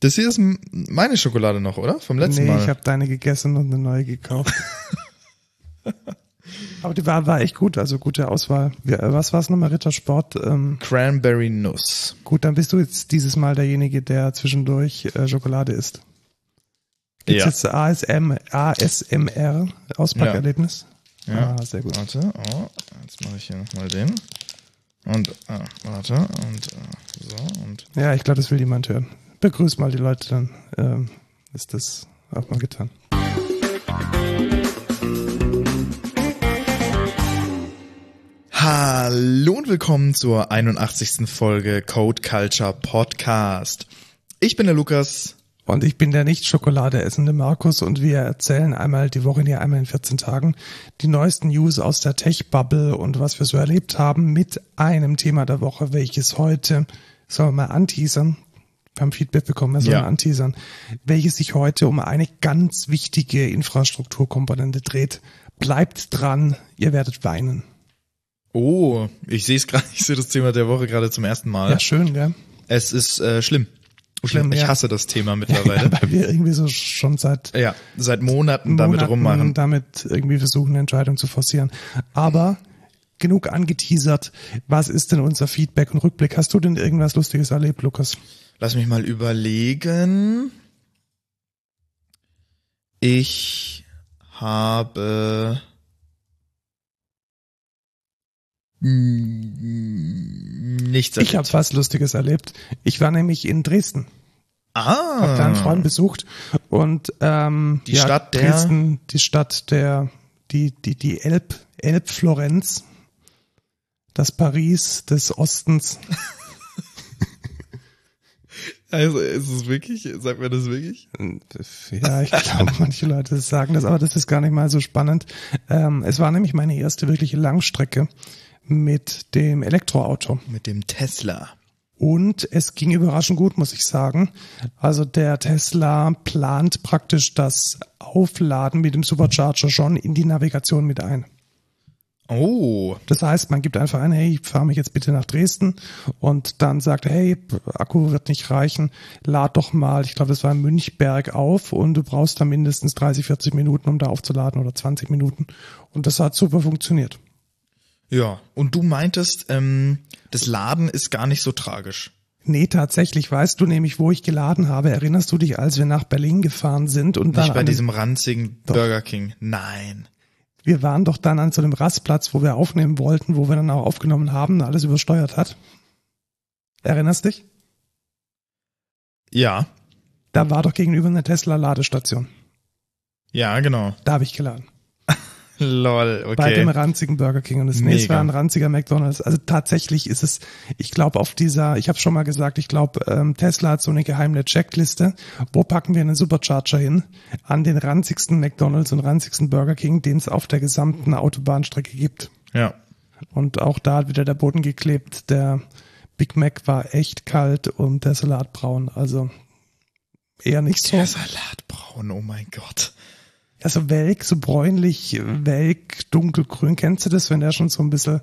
Das hier ist meine Schokolade noch, oder? Vom letzten nee, Mal. ich habe deine gegessen und eine neue gekauft. Aber die war, war echt gut, also gute Auswahl. Was war's nochmal, Rittersport? Ähm, Cranberry Nuss. gut, dann bist du jetzt dieses Mal derjenige, der zwischendurch äh, Schokolade isst. Gibt's Ja. jetzt ASM, ASMR, Auspackerlebnis? Ja. Ah, sehr gut. Warte, oh, jetzt mache ich hier nochmal den. Und, ah, warte, und äh, so, und Ja, ich glaube, das will jemand hören. Begrüß mal die Leute, dann ähm, ist das auch mal getan. Hallo und willkommen zur 81. Folge Code Culture Podcast. Ich bin der Lukas. Und ich bin der nicht Schokolade essende Markus und wir erzählen einmal die Woche, nee, einmal in 14 Tagen die neuesten News aus der Tech-Bubble und was wir so erlebt haben mit einem Thema der Woche, welches heute, sollen wir mal anteasern, wir haben Feedback bekommen, wir sollen Ja. anteasern, welches sich heute um eine ganz wichtige Infrastrukturkomponente dreht. Bleibt dran, ihr werdet weinen. Oh, ich sehe es gerade, ich sehe das Thema der Woche gerade zum ersten Mal. Ja, schön, gell? Es ist äh, schlimm. Schlimm, ich ja. hasse das Thema mittlerweile. Weil wir irgendwie so schon seit ja, seit Monaten damit Monaten rummachen. damit irgendwie versuchen, eine Entscheidung zu forcieren. Aber genug angeteasert. Was ist denn unser Feedback und Rückblick? Hast du denn irgendwas Lustiges erlebt, Lukas? Lass mich mal überlegen. Ich habe nichts Ich habe was Lustiges erlebt. Ich war nämlich in Dresden, Ah. habe da einen Freund besucht und ähm, Die ja, Stadt der- Dresden, die Stadt der, die die die Elb Elbflorenz, das Paris des Ostens. Also ist es wirklich? Sagt mir das wirklich? Ja, ich glaube, manche Leute sagen das, aber das ist gar nicht mal so spannend. Ähm, es war nämlich meine erste wirkliche Langstrecke mit dem Elektroauto. Mit dem Tesla. Und es ging überraschend gut, muss ich sagen. Also der Tesla plant praktisch das Aufladen mit dem Supercharger schon in die Navigation mit ein. Oh, Das heißt, man gibt einfach ein, hey, ich fahre mich jetzt bitte nach Dresden und dann sagt er, hey, Akku wird nicht reichen, lad doch mal, ich glaube, das war in Münchberg auf und du brauchst da mindestens 30, 40 Minuten, um da aufzuladen oder 20 Minuten. Und das hat super funktioniert. ja. Und du meintest, ähm, das Laden ist gar nicht so tragisch. Nee, tatsächlich, weißt du nämlich, wo ich geladen habe. Erinnerst du dich, als wir nach Berlin gefahren sind und dann Nicht bei an dem- diesem ranzigen Burger King. Nein. Wir waren doch dann an so einem Rastplatz, wo wir aufnehmen wollten, wo wir dann auch aufgenommen haben, alles übersteuert hat. Erinnerst dich? Ja. Da war doch gegenüber eine Tesla-Ladestation. Ja, genau. Da habe ich geladen. Lol, okay. Bei dem ranzigen Burger King und das nächste war ein ranziger McDonalds. Also tatsächlich ist es, ich glaube auf dieser, ich habe schon mal gesagt, ich glaube ähm, Tesla hat so eine geheime Checkliste. Wo packen wir einen Supercharger hin? An den ranzigsten McDonalds und ranzigsten Burger King, den es auf der gesamten Autobahnstrecke gibt. ja. Und auch da hat wieder der Boden geklebt. Der Big Mac war echt kalt und der Salat braun. Also eher nicht so. Der Salatbraun, oh mein Gott. Also welk, so bräunlich, welk, dunkelgrün. Kennst du das, wenn der schon so ein bisschen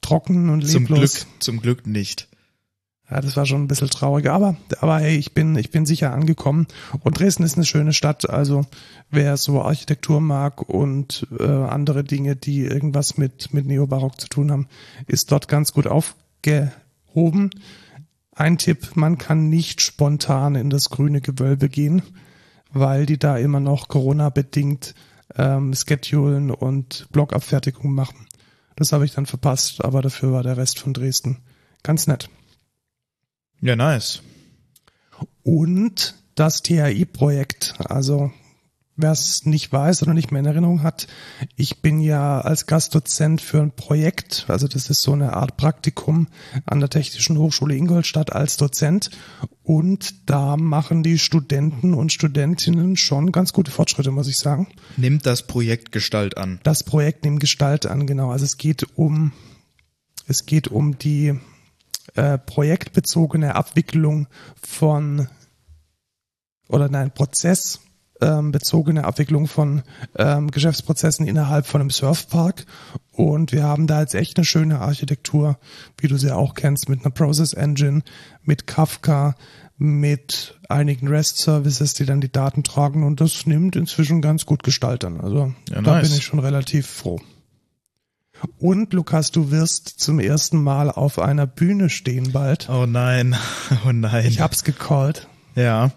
trocken und Zum leblos? Glück, zum Glück nicht. Ja, das war schon ein bisschen traurig. Aber, aber hey, ich bin, ich bin sicher angekommen. Und Dresden ist eine schöne Stadt. Also wer so Architektur mag und äh, andere Dinge, die irgendwas mit, mit Neobarock zu tun haben, ist dort ganz gut aufgehoben. Ein Tipp, man kann nicht spontan in das grüne Gewölbe gehen, weil die da immer noch Corona-bedingt ähm, Schedulen und Blockabfertigung machen. Das habe ich dann verpasst, aber dafür war der Rest von Dresden ganz nett. Ja, nice. und das THI-Projekt. Also wer es nicht weiß oder nicht mehr in Erinnerung hat, ich bin ja als Gastdozent für ein Projekt, also das ist so eine Art Praktikum an der Technischen Hochschule Ingolstadt als Dozent und da machen die Studenten und Studentinnen schon ganz gute Fortschritte, muss ich sagen. Nimmt das Projekt Gestalt an. Das Projekt nimmt Gestalt an, genau. Also es geht um, es geht um die äh, projektbezogene Abwicklung von oder nein, Prozess ähm, bezogene Abwicklung von ähm, Geschäftsprozessen innerhalb von einem Surfpark. Und wir haben da jetzt echt eine schöne Architektur, wie du sie auch kennst, mit einer Process Engine, mit Kafka, mit einigen REST-Services, die dann die Daten tragen und das nimmt inzwischen ganz gut Gestalt an. Also Ja, da nice. bin ich schon relativ froh. Und Lukas, du wirst zum ersten Mal auf einer Bühne stehen bald. Oh nein, oh nein. Ich hab's gecallt. Ja.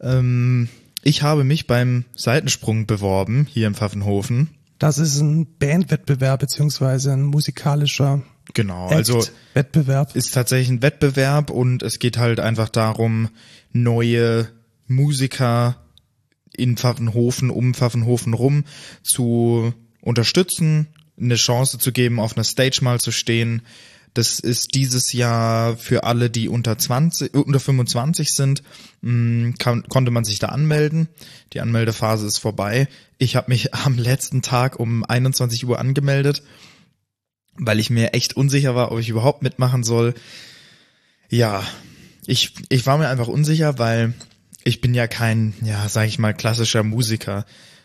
Ähm, ich habe mich beim Seitensprung beworben, hier in Pfaffenhofen. Das ist ein Bandwettbewerb beziehungsweise ein musikalischer Genau, also Wettbewerb. ist tatsächlich ein Wettbewerb und es geht halt einfach darum, neue Musiker in Pfaffenhofen, um Pfaffenhofen rum zu unterstützen, eine Chance zu geben, auf einer Stage mal zu stehen. Das ist dieses Jahr für alle, die unter 20, unter 25 sind, mh, kann, konnte man sich da anmelden. Die Anmeldephase ist vorbei. Ich habe mich am letzten Tag um 21 Uhr angemeldet weil ich mir echt unsicher war, ob ich überhaupt mitmachen soll. Ja, ich, ich war mir einfach unsicher, weil ich bin ja kein, ja, sag ich mal, klassischer Musiker.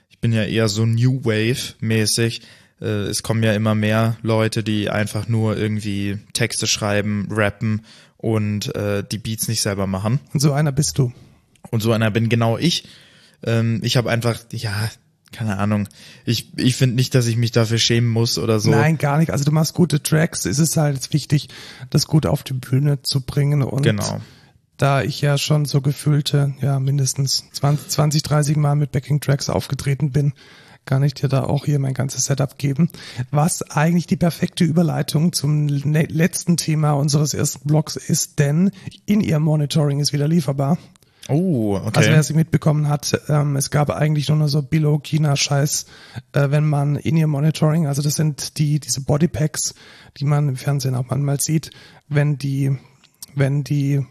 Ich bin ja eher so New Wave mäßig. Äh, Es kommen ja immer mehr Leute, die einfach nur irgendwie Texte schreiben, rappen und äh, die Beats nicht selber machen. Und so einer bist du. Und so einer bin genau ich. Ähm, ich habe einfach, ja, keine Ahnung. Ich, ich finde nicht, dass ich mich dafür schämen muss oder so. Nein, gar nicht. Also du machst gute Tracks. Es ist halt wichtig, das gut auf die Bühne zu bringen. Und Genau. da ich ja schon so gefühlte, ja, mindestens 20, 20 30 Mal mit Backing-Tracks aufgetreten bin, kann ich dir da auch hier mein ganzes Setup geben. Was eigentlich die perfekte Überleitung zum le letzten Thema unseres ersten Blogs ist, denn In-Ear-Monitoring ist wieder lieferbar. Oh, okay. Also wer es nicht mitbekommen hat, ähm, es gab eigentlich nur noch so Billo-China-Scheiß, äh, wenn man In-Ear-Monitoring, also das sind die diese Bodypacks, die man im Fernsehen auch manchmal sieht, wenn die wenn die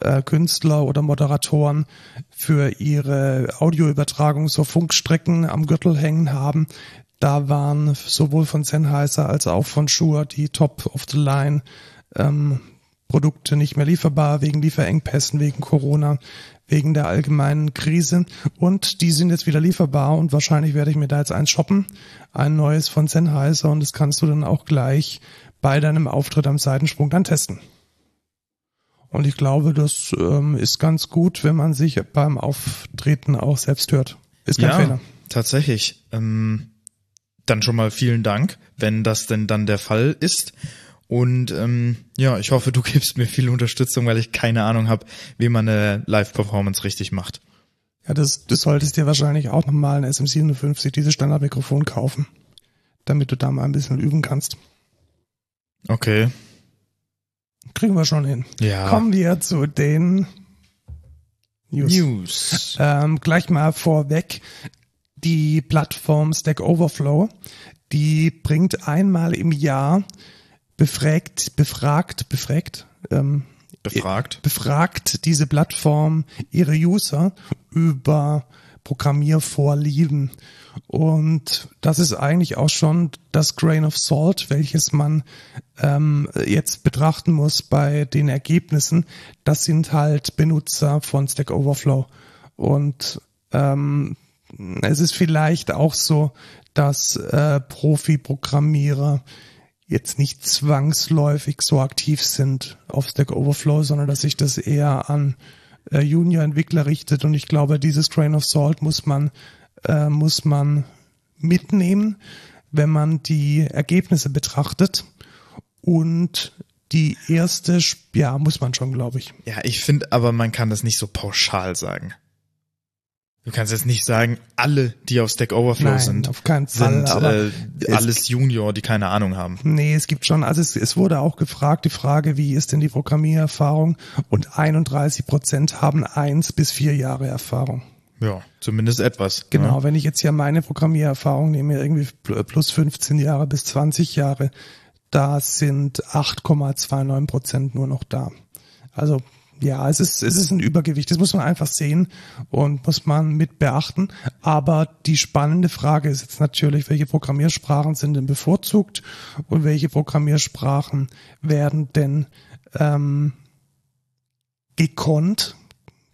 äh, Künstler oder Moderatoren für ihre Audioübertragung so Funkstrecken am Gürtel hängen haben. Da waren sowohl von Sennheiser als auch von Shure die Top of the Line ähm, Produkte nicht mehr lieferbar wegen Lieferengpässen, wegen Corona, wegen der allgemeinen Krise. Und die sind jetzt wieder lieferbar und wahrscheinlich werde ich mir da jetzt eins shoppen. Ein neues von Sennheiser und das kannst du dann auch gleich bei deinem Auftritt am Seitensprung dann testen. Und ich glaube, das ähm, ist ganz gut, wenn man sich beim Auftreten auch selbst hört. Ist kein ja, Fehler. tatsächlich. Ähm, dann schon mal vielen Dank, wenn das denn dann der Fall ist. Und ähm, ja, ich hoffe, du gibst mir viel Unterstützung, weil ich keine Ahnung habe, wie man eine Live-Performance richtig macht. Ja, das, du solltest dir wahrscheinlich auch nochmal ein SM57, dieses Standardmikrofon kaufen, damit du da mal ein bisschen üben kannst. Okay. Kriegen wir schon hin. Ja. Kommen wir zu den News. News. Ähm, gleich mal vorweg. Die Plattform Stack Overflow, die bringt einmal im Jahr befragt, befragt, befragt, ähm, Befragt. befragt diese Plattform ihre User über Programmiervorlieben. Und das ist eigentlich auch schon das Grain of Salt, welches man ähm, jetzt betrachten muss bei den Ergebnissen. Das sind halt Benutzer von Stack Overflow. Und ähm, es ist vielleicht auch so, dass äh, Profi-Programmierer jetzt nicht zwangsläufig so aktiv sind auf Stack Overflow, sondern dass sich das eher an äh, Junior-Entwickler richtet. Und ich glaube, dieses Grain of Salt muss man, äh, muss man mitnehmen, wenn man die Ergebnisse betrachtet. Und die erste, ja, muss man schon, glaube ich. Ja, ich finde aber, man kann das nicht so pauschal sagen. Du kannst jetzt nicht sagen, alle, die auf Stack Overflow Nein, sind, auf keinen Fall. sind äh, alles Junior, die keine Ahnung haben. Nee, es gibt schon, also es, es wurde auch gefragt, die Frage, wie ist denn die Programmiererfahrung? Und 31 Prozent haben eins bis vier Jahre Erfahrung. Ja, zumindest etwas. Genau, Ne? wenn ich jetzt hier meine Programmiererfahrung nehme, irgendwie pl- plus 15 Jahre bis 20 Jahre, da sind 8,29 Prozent nur noch da. Also ja, es ist, es ist ein Übergewicht. Das muss man einfach sehen und muss man mit beachten. Aber die spannende Frage ist jetzt natürlich, welche Programmiersprachen sind denn bevorzugt und welche Programmiersprachen werden denn ähm, gekonnt,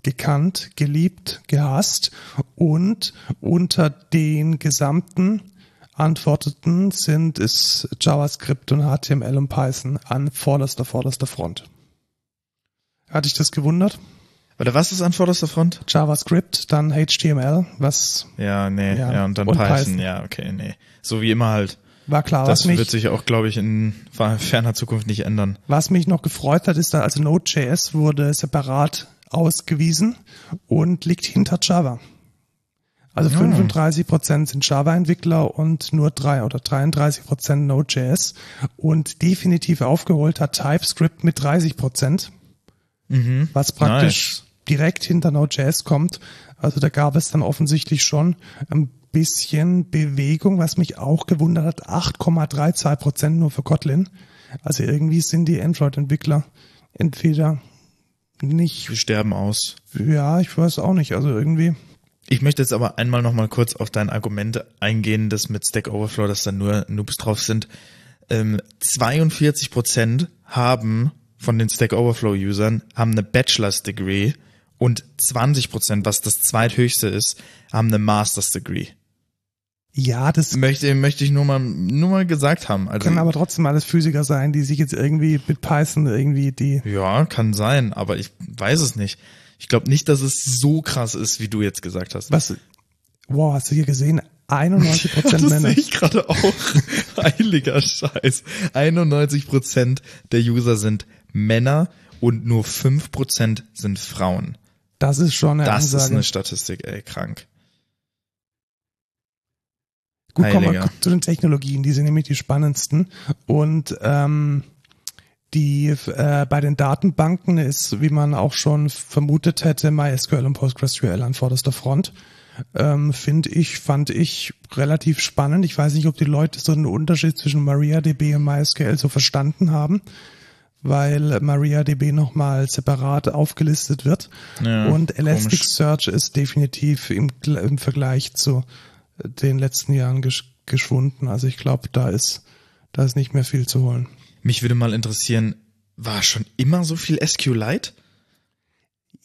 gekannt, geliebt, gehasst und unter den gesamten Antworteten sind es JavaScript und HTML und Python an vorderster, vorderster Front. Hat dich das gewundert? Oder was ist an vorderster Front? JavaScript, dann HTML, was Ja, nee, ja, Ja, und dann und Python. Python. Ja, okay, nee. So wie immer halt. war klar. Das was mich, wird sich auch, glaube ich, in ferner Zukunft nicht ändern. Was mich noch gefreut hat, ist, da also Node.js wurde separat ausgewiesen und liegt hinter Java. Also 35 Prozent sind Java-Entwickler und nur drei oder 33 Prozent Node.js und definitiv aufgeholt hat TypeScript mit 30 Prozent, was praktisch direkt hinter Node.js kommt. Also da gab es dann offensichtlich schon ein bisschen Bewegung, was mich auch gewundert hat. 8,32 Prozent nur für Kotlin. Also irgendwie sind die Android-Entwickler entweder nicht, Wir sterben aus. ja, ich weiß auch nicht, also irgendwie, Ich möchte jetzt aber einmal noch mal kurz auf dein Argument eingehen, dass mit Stack Overflow, dass da nur Noobs drauf sind. Ähm, 42 Prozent haben von den Stack Overflow Usern haben eine Bachelor's Degree und 20 Prozent, was das zweithöchste ist, haben eine Master's Degree. ja, das Möchte, möchte ich nur mal, nur mal gesagt haben. Also, können aber trotzdem alles Physiker sein, die sich jetzt irgendwie mit Python irgendwie die, ja, kann sein, aber ich weiß es nicht. Ich glaube nicht, dass es so krass ist, wie du jetzt gesagt hast. was, wow, hast du hier gesehen? 91 Prozent das Männer. sehe ich gerade auch. Heiliger Scheiß. 91 Prozent der User sind Männer und nur 5 Prozent sind Frauen. Das ist schon eine Das ist Ansage. eine Statistik, ey, krank. Gut, kommen wir zu den Technologien, die sind nämlich die spannendsten. Und ähm, die äh, bei den Datenbanken ist, wie man auch schon vermutet hätte, MySQL und PostgreSQL an vorderster Front. Ähm, Finde ich, fand ich relativ spannend. Ich weiß nicht, ob die Leute so einen Unterschied zwischen MariaDB und MySQL so verstanden haben, weil MariaDB nochmal separat aufgelistet wird. Ja, und. Elasticsearch ist definitiv im, im Vergleich zu den letzten Jahren gesch geschwunden. Also ich glaube, da ist, da ist nicht mehr viel zu holen. Mich würde mal interessieren, war schon immer so viel SQLite?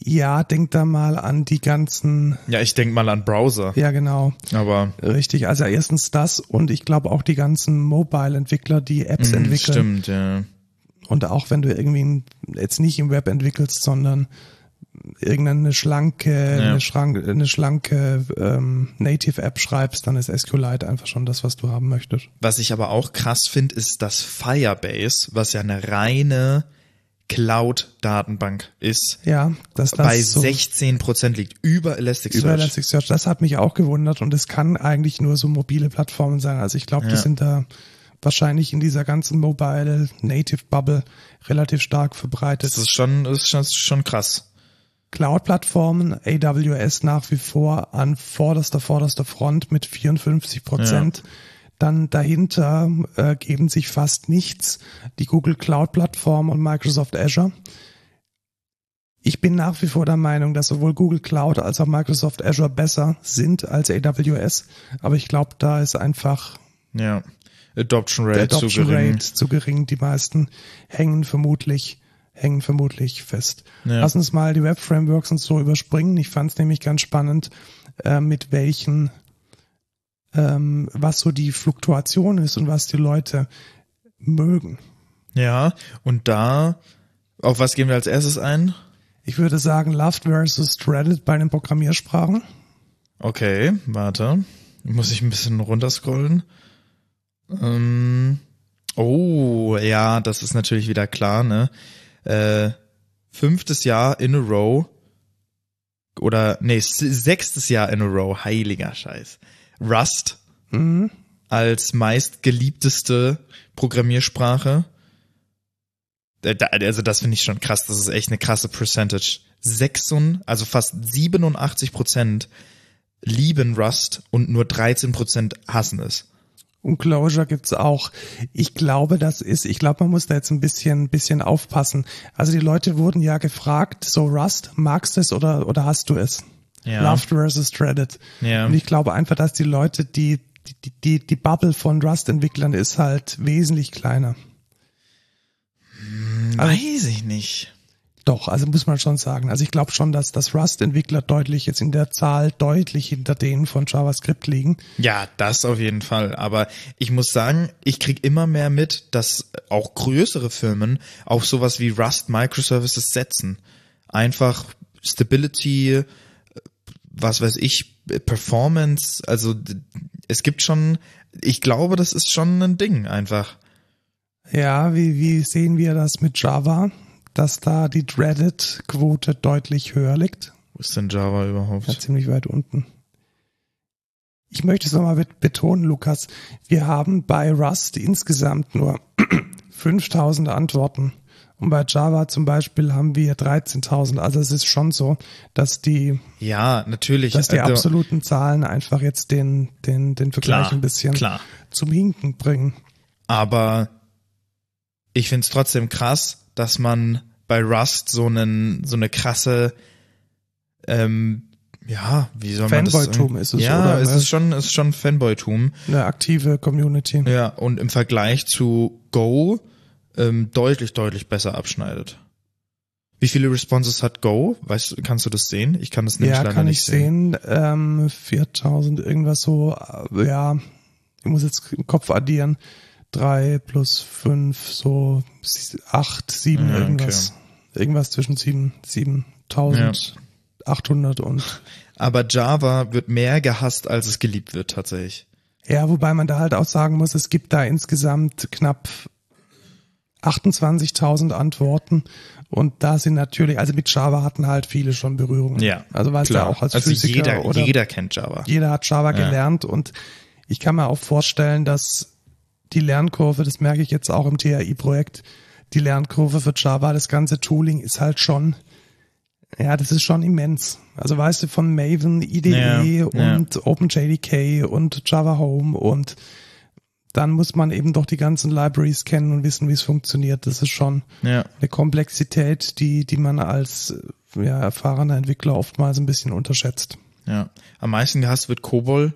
Ja, denk da mal an die ganzen, Ja, ich denk mal an Browser, ja genau, aber richtig. Also erstens das und ich glaube auch die ganzen Mobile-Entwickler, die Apps mh, entwickeln. stimmt, ja. Und auch wenn du irgendwie jetzt nicht im Web entwickelst, sondern irgendeine schlanke, Ja. eine, schrank, eine schlanke ähm, Native-App schreibst, dann ist SQLite einfach schon das, was du haben möchtest. Was ich aber auch krass finde, ist, dass Firebase, was ja eine reine Cloud-Datenbank ist, Ja, dass das bei so 16 Prozent liegt, über Elasticsearch. über Elasticsearch, das hat mich auch gewundert und es kann eigentlich nur so mobile Plattformen sein. Also ich glaube, die Ja. sind da wahrscheinlich in dieser ganzen Mobile Native Bubble relativ stark verbreitet. Das ist schon, das ist schon, ist schon krass. Cloud-Plattformen, AWS nach wie vor an vorderster, vorderster Front mit 54 Prozent. Dann dahinter äh, geben sich fast nichts die Google Cloud-Plattform und Microsoft Azure. Ich bin nach wie vor der Meinung, dass sowohl Google Cloud als auch Microsoft Azure besser sind als AWS. Aber ich glaube, da ist einfach Ja. Adoption Rate Adoption zu gering. Rate zu gering. Die meisten hängen vermutlich hängen vermutlich fest. Ja. Lass uns mal die Web-Frameworks und so überspringen. Ich fand es nämlich ganz spannend, äh, mit welchen, ähm, was so die Fluktuation ist und was die Leute mögen. Ja, und da, auf was gehen wir als erstes ein? Ich würde sagen, Loved versus Dreaded bei den Programmiersprachen. Okay, warte. Muss ich ein bisschen runterscrollen. Ähm, oh, ja, das ist natürlich wieder klar, ne? Äh, fünftes Jahr in a row. Oder, nee, sechstes Jahr in a row. Heiliger Scheiß. Rust Mhm. als meistgeliebteste Programmiersprache. Äh, Also das finde ich schon krass. Das ist echt eine krasse Percentage. 6, also fast 87 Prozent lieben Rust und nur 13 Prozent hassen es. Und Closure gibt's auch. Ich glaube, das ist, ich glaube, man muss da jetzt ein bisschen, bisschen aufpassen. Also die Leute wurden ja gefragt, so Rust, magst du es oder, oder hast du es? Ja. Loved versus Dreaded. Ja. Und ich glaube einfach, dass die Leute, die, die, die, die Bubble von Rust-Entwicklern ist halt wesentlich kleiner. Weiß ich nicht. Doch, also muss man schon sagen. Also ich glaube schon, dass das Rust-Entwickler deutlich jetzt in der Zahl deutlich hinter denen von JavaScript liegen. Ja, das auf jeden Fall. Aber ich muss sagen, ich krieg immer mehr mit, dass auch größere Firmen auf sowas wie Rust Microservices setzen. Einfach Stability, was weiß ich, Performance, also es gibt schon, ich glaube, das ist schon ein Ding einfach. Ja, wie, wie sehen wir das mit Java? Dass da die Dreaded-Quote deutlich höher liegt? Wo ist denn Java überhaupt? Ja, ziemlich weit unten. Ich möchte es nochmal betonen, Lukas. Wir haben bei Rust insgesamt nur 5000 Antworten. Und bei Java zum Beispiel haben wir 13.000. Also es ist schon so, dass die, ja, natürlich, dass die also, absoluten Zahlen einfach jetzt den, den, den Vergleich Klar, ein bisschen klar. zum Hinken bringen. aber ich find's trotzdem krass, dass man bei Rust so einen, so eine krasse, ähm, ja, wie soll man das Fanboytum ist es, Ja, oder? es ist schon, ist schon Fanboytum. Eine aktive Community. Ja, und im Vergleich zu Go ähm, deutlich, deutlich besser abschneidet. Wie viele Responses hat Go? Weißt kannst du das sehen? Ich kann das nämlich Ja, leider kann nicht ich sehen. Ähm, 4000 irgendwas so, äh, ja, ich muss jetzt im Kopf addieren. Drei plus fünf, so acht, sieben, Ja, irgendwas. Irgendwas zwischen sieben, 7800 und Aber Java wird mehr gehasst, als es geliebt wird tatsächlich. ja, wobei man da halt auch sagen muss, es gibt da insgesamt knapp 28.000 Antworten und da sind natürlich, also mit Java hatten halt viele schon Berührungen. Also weil es ja auch als also Physiker jeder, oder jeder kennt Java. jeder hat Java gelernt und ich kann mir auch vorstellen, dass die Lernkurve, das merke ich jetzt auch im THI-Projekt, die Lernkurve für Java, das ganze Tooling ist halt schon, ja, das ist schon immens. Also weißt du, von Maven, IDE Ja, ja. und OpenJDK und Java Home und dann muss man eben doch die ganzen Libraries kennen und wissen, wie es funktioniert. Das ist schon Ja. eine Komplexität, die, die man als ja, erfahrener Entwickler oftmals ein bisschen unterschätzt. Ja. Am meisten gehasst wird COBOL,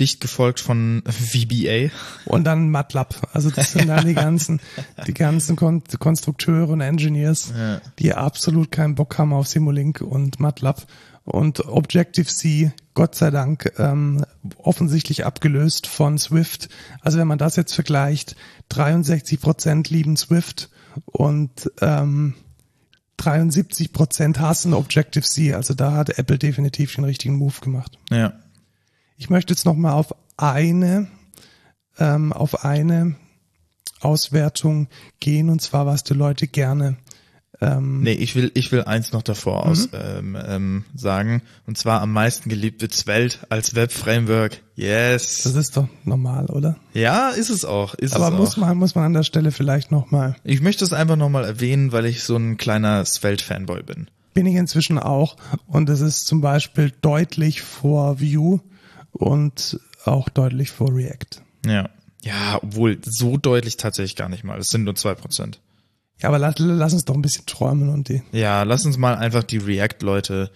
dicht gefolgt von VBA. Und dann MATLAB. Also das sind dann die ganzen, die ganzen Kon Konstrukteure und Engineers, Ja. die absolut keinen Bock haben auf Simulink und MATLAB. Und Objective-C, Gott sei Dank, ähm, offensichtlich abgelöst von Swift. Also wenn man das jetzt vergleicht, 63 Prozent lieben Swift und ähm, 73 Prozent hassen Objective-C. Also da hat Apple definitiv den richtigen Move gemacht. Ja. Ich möchte jetzt noch mal auf eine, ähm, auf eine Auswertung gehen und zwar was die Leute gerne. Ähm, Nee, ich will, ich will eins noch davor Mhm. aus ähm, ähm, sagen. Und zwar am meisten geliebt wird Svelte als Web-Framework. Yes. das ist doch normal, oder? Ja, ist es auch. Ist Aber es muss auch. man muss man an der Stelle vielleicht noch mal. Ich möchte es einfach nochmal erwähnen, weil ich so ein kleiner Svelte-Fanboy bin. Bin ich inzwischen auch und es ist zum Beispiel deutlich vor Vue und auch deutlich vor React. Ja. Ja, obwohl so deutlich tatsächlich gar nicht mal. Es sind nur zwei Prozent. Ja, aber lass, lass uns doch ein bisschen träumen und die Ja, lass uns mal einfach die React-Leute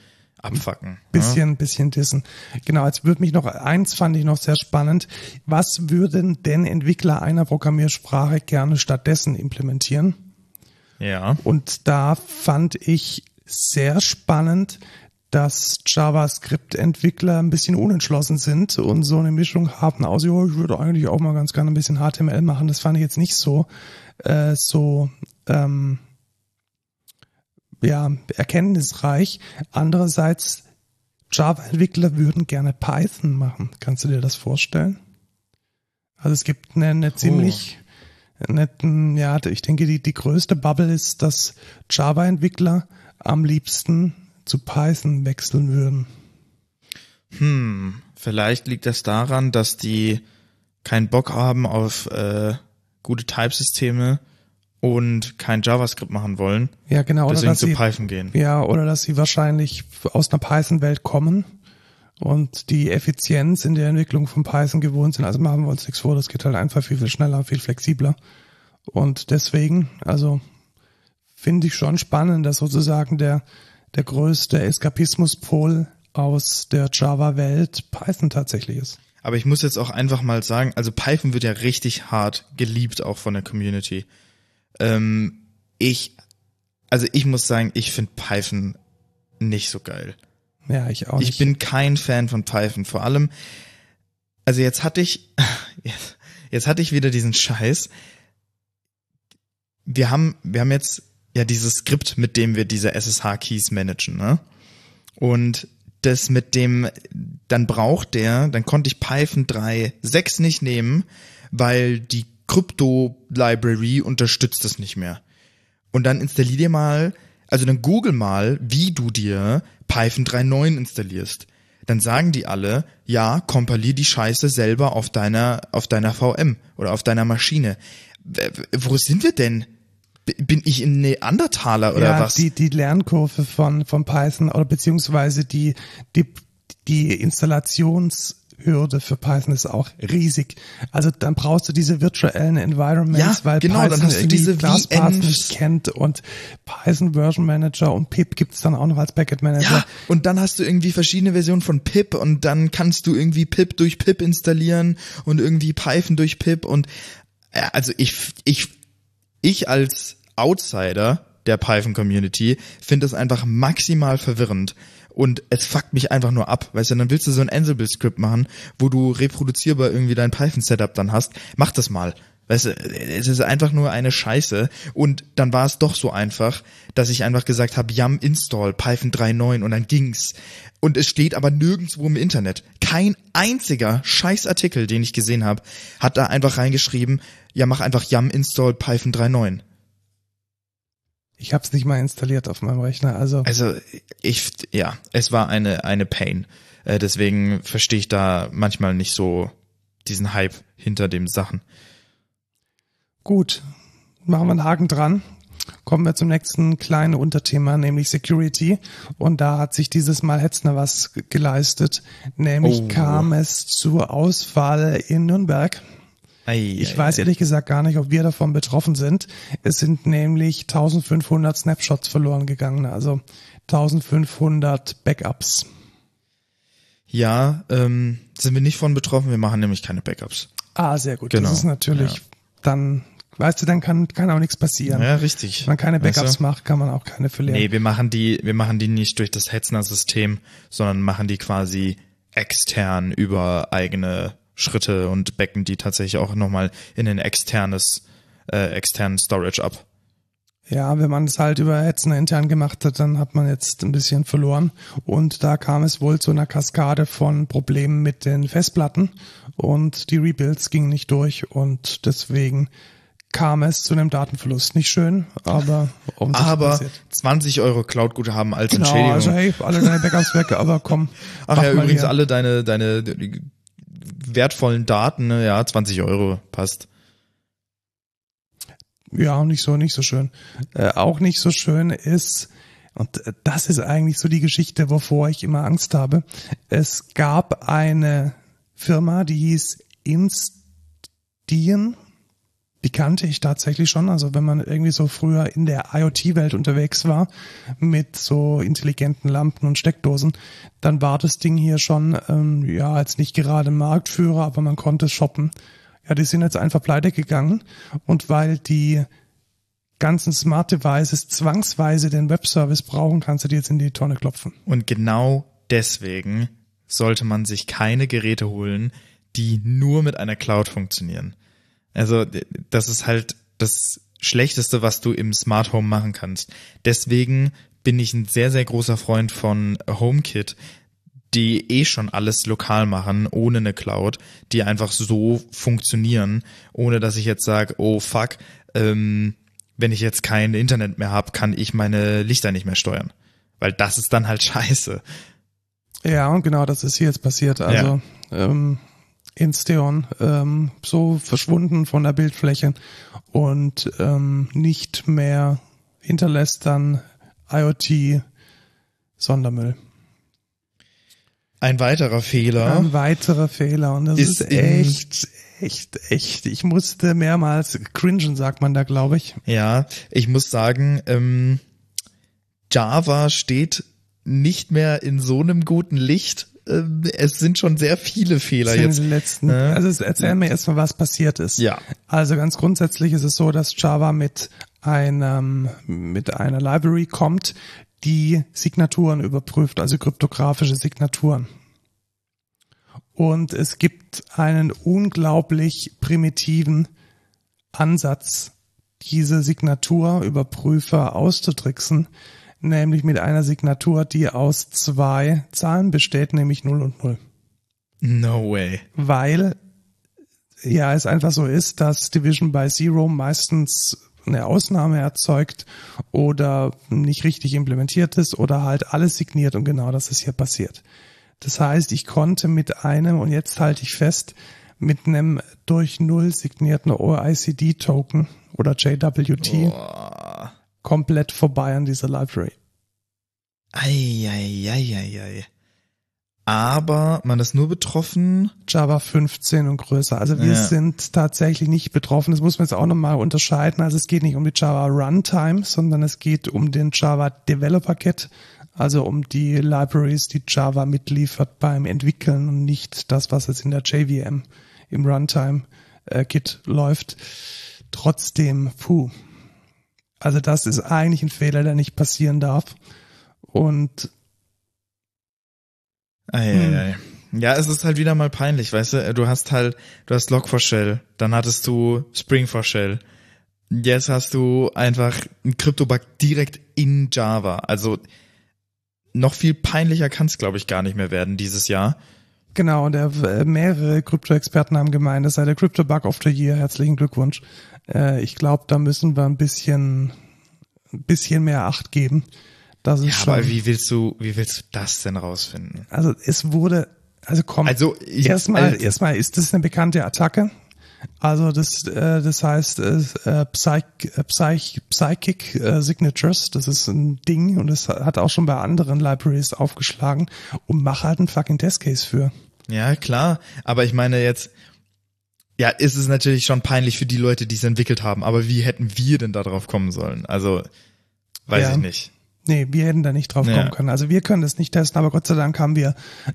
abfacken. bisschen, bisschen dissen. Genau, jetzt würde mich noch, eins fand ich noch sehr spannend. Was würden denn Entwickler einer Programmiersprache gerne stattdessen implementieren? Ja. Und da fand ich sehr spannend, dass JavaScript-Entwickler ein bisschen unentschlossen sind und so eine Mischung haben aus, ja, ich würde eigentlich auch mal ganz gerne ein bisschen HTML machen. Das fand ich jetzt nicht so, äh, so, ähm, ja, erkenntnisreich. Andererseits, Java-Entwickler würden gerne Python machen. Kannst du dir das vorstellen? Also es gibt eine, eine ziemlich netten, ja, ich denke, die, die größte Bubble ist, dass Java-Entwickler am liebsten zu Python wechseln würden. Hm, vielleicht liegt das daran, dass die keinen Bock haben auf äh, gute Typesysteme und kein JavaScript machen wollen, Ja, genau. Oder deswegen dass zu sie, Python gehen. ja, oder dass sie wahrscheinlich aus einer Python-Welt kommen und die Effizienz in der Entwicklung von Python gewohnt sind. Also machen wir uns nichts vor, das geht halt einfach viel, viel schneller, viel flexibler. Und deswegen, also finde ich schon spannend, dass sozusagen der, der größte Eskapismuspol aus der Java-Welt Python tatsächlich ist. Aber ich muss jetzt auch einfach mal sagen, also Python wird ja richtig hart geliebt auch von der Community. Ähm, ich, also ich muss sagen, ich finde Python nicht so geil. Ja, ich auch nicht. Ich bin kein Fan von Python. Vor allem, also jetzt hatte ich, jetzt, jetzt hatte ich wieder diesen Scheiß. Wir haben, wir haben jetzt ja dieses Skript, mit dem wir diese SSH-Keys managen, ne? Und das mit dem, dann braucht der, dann konnte ich Python 3.6 nicht nehmen, weil die Krypto-Library unterstützt das nicht mehr. Und dann installier dir mal, also dann google mal, wie du dir Python 3.9 installierst. Dann sagen die alle, ja, kompilier die Scheiße selber auf deiner, auf deiner VM oder auf deiner Maschine. Wo sind wir denn? Bin ich ein Neandertaler oder ja, was? Die, die Lernkurve von, von Python oder beziehungsweise die, die, die Installationshürde für Python ist auch riesig. Also dann brauchst du diese virtuellen Environments, ja, weil genau, Python dann hast du diese ClassPath nicht kennt und Python Version Manager und pip gibt's dann auch noch als Packet Manager. Ja, und dann hast du irgendwie verschiedene Versionen von pip und dann kannst du irgendwie pip durch pip installieren und irgendwie Python durch pip und ja, also ich ich ich als Outsider der Python-Community finde das einfach maximal verwirrend. Und es fuckt mich einfach nur ab, weißt du, dann willst du so ein Ansible-Skript machen, wo du reproduzierbar irgendwie dein Python-Setup dann hast. Mach das mal. Weißt du, es ist einfach nur eine Scheiße. Und dann war es doch so einfach, dass ich einfach gesagt habe, yum install Python 3.9 und dann ging's. Und es steht aber nirgendwo im Internet. Kein einziger Scheißartikel, den ich gesehen habe, hat da einfach reingeschrieben, ja, mach einfach yum install Python 3.9. Ich habe es nicht mal installiert auf meinem Rechner, also. Also ich, ja, es war eine eine Pain. Äh, deswegen verstehe ich da manchmal nicht so diesen Hype hinter den Sachen. Gut, machen wir einen Haken dran. Kommen wir zum nächsten kleinen Unterthema, nämlich Security. Und da hat sich dieses Mal Hetzner was geleistet. Nämlich Oh. kam es zur Auswahl in Nürnberg. Ei, Ich ei, weiß ei. ehrlich gesagt gar nicht, ob wir davon betroffen sind. Es sind nämlich 1500 Snapshots verloren gegangen, also 1500 Backups. Ja, ähm, sind wir nicht von betroffen. Wir machen nämlich keine Backups. Ah, sehr gut. Genau, Das ist natürlich ja. dann, weißt du, dann kann, kann auch nichts passieren. Ja, richtig. Wenn man keine Weißt Backups du? macht, kann man auch keine verlieren. Nee, wir machen die, wir machen die nicht durch das Hetzner-System, sondern machen die quasi extern über eigene Schritte und becken die tatsächlich auch nochmal in ein externes, äh, externen Storage ab. Ja, wenn man es halt über Hetzner intern gemacht hat, dann hat man jetzt ein bisschen verloren. Und da kam es wohl zu einer Kaskade von Problemen mit den Festplatten und die Rebuilds gingen nicht durch und deswegen kam es zu einem Datenverlust. Nicht schön, aber Aber passiert. 20 Euro Cloud-Guthaben als Genau, Entschädigung. also hey, alle deine Backups weg, aber komm. Ach ja, übrigens hier. alle deine, deine wertvollen Daten, ne, ja, 20 Euro passt. Ja, nicht so, nicht so schön. Äh, auch nicht so schön ist, und äh, das ist eigentlich so die Geschichte, wovor ich immer Angst habe. Es gab eine Firma, die hieß Instien. Die kannte ich tatsächlich schon. Also wenn man irgendwie so früher in der IoT-Welt unterwegs war mit so intelligenten Lampen und Steckdosen, dann war das Ding hier schon, ähm, ja, als nicht gerade Marktführer, aber man konnte shoppen. Ja, die sind jetzt einfach pleite gegangen und weil die ganzen Smart Devices zwangsweise den Webservice brauchen, kannst du die jetzt in die Tonne klopfen. Und genau deswegen sollte man sich keine Geräte holen, die nur mit einer Cloud funktionieren. Also das ist halt das Schlechteste, was du im Smart Home machen kannst. Deswegen bin ich ein sehr, sehr großer Freund von HomeKit, die eh schon alles lokal machen, ohne eine Cloud, die einfach so funktionieren, ohne dass ich jetzt sage, oh fuck, ähm, wenn ich jetzt kein Internet mehr habe, kann ich meine Lichter nicht mehr steuern. Weil das ist dann halt scheiße. Ja, und genau das ist hier jetzt passiert. Also ähm, Insteon ähm, so verschwunden von der Bildfläche und ähm, nicht mehr hinterlässt dann IoT Sondermüll. Ein weiterer Fehler. Ein weiterer Fehler und das Ist ist, echt, echt, echt. Ich musste mehrmals cringen, sagt man da, glaube ich. Ja, ich muss sagen, ähm, Java steht nicht mehr in so einem guten Licht. Ähm, es sind schon sehr viele Fehler jetzt. die letzten. ne? Also erzähl mir erstmal, was passiert ist. Ja. Also ganz grundsätzlich ist es so, dass Java mit einem mit einer Library kommt, die Signaturen überprüft, also kryptografische Signaturen. Und es gibt einen unglaublich primitiven Ansatz, diese Signaturüberprüfer auszutricksen, nämlich mit einer Signatur, die aus zwei Zahlen besteht, nämlich 0 und 0. No way. Weil ja es einfach so ist, dass Division by Zero meistens eine Ausnahme erzeugt oder nicht richtig implementiert ist oder halt alles signiert und genau das ist hier passiert. Das heißt, ich konnte mit einem, und jetzt halte ich fest, mit einem durch Null signierten OICD-Token oder JWT Boah. Komplett vorbei an dieser Library. Eieieiei. Aber man ist nur betroffen. Java 15 und größer. Also wir Ja. sind tatsächlich nicht betroffen. Das muss man jetzt auch nochmal unterscheiden. Also es geht nicht um die Java Runtime, sondern es geht um den Java Developer Kit. Also um die Libraries, die Java mitliefert beim Entwickeln und nicht das, was jetzt in der JVM im Runtime äh, Kit läuft. Trotzdem, puh. Also das ist eigentlich ein Fehler, der nicht passieren darf. Und Eieiei. Ja, es ist halt wieder mal peinlich, weißt du, du hast halt, du hast Log4Shell, dann hattest du Spring4Shell. Jetzt hast du einfach einen Crypto-Bug direkt in Java. Also noch viel peinlicher kann es, glaube ich, gar nicht mehr werden dieses Jahr. Genau, und der, äh, mehrere Krypto-Experten haben gemeint, das sei der Crypto-Bug of the Year. Herzlichen Glückwunsch. Äh, ich glaube, da müssen wir ein bisschen, ein bisschen mehr Acht geben. Das ist Ja, schon, aber wie willst du, wie willst du das denn rausfinden? also es wurde, also komm, Also erstmal, also, erstmal ist das eine bekannte Attacke. Also das, äh, das heißt äh, Psych, äh, Psych, Psychic äh, Signatures, das ist ein Ding und das hat auch schon bei anderen Libraries aufgeschlagen und mach halt einen fucking Testcase für. Ja, klar. Aber ich meine jetzt, ja, ist es natürlich schon peinlich für die Leute, die es entwickelt haben. Aber wie hätten wir denn da drauf kommen sollen? Also, weiß Ja. ich nicht. Nee, wir hätten da nicht drauf Ja. kommen können. Also wir können das nicht testen, aber Gott sei Dank haben wir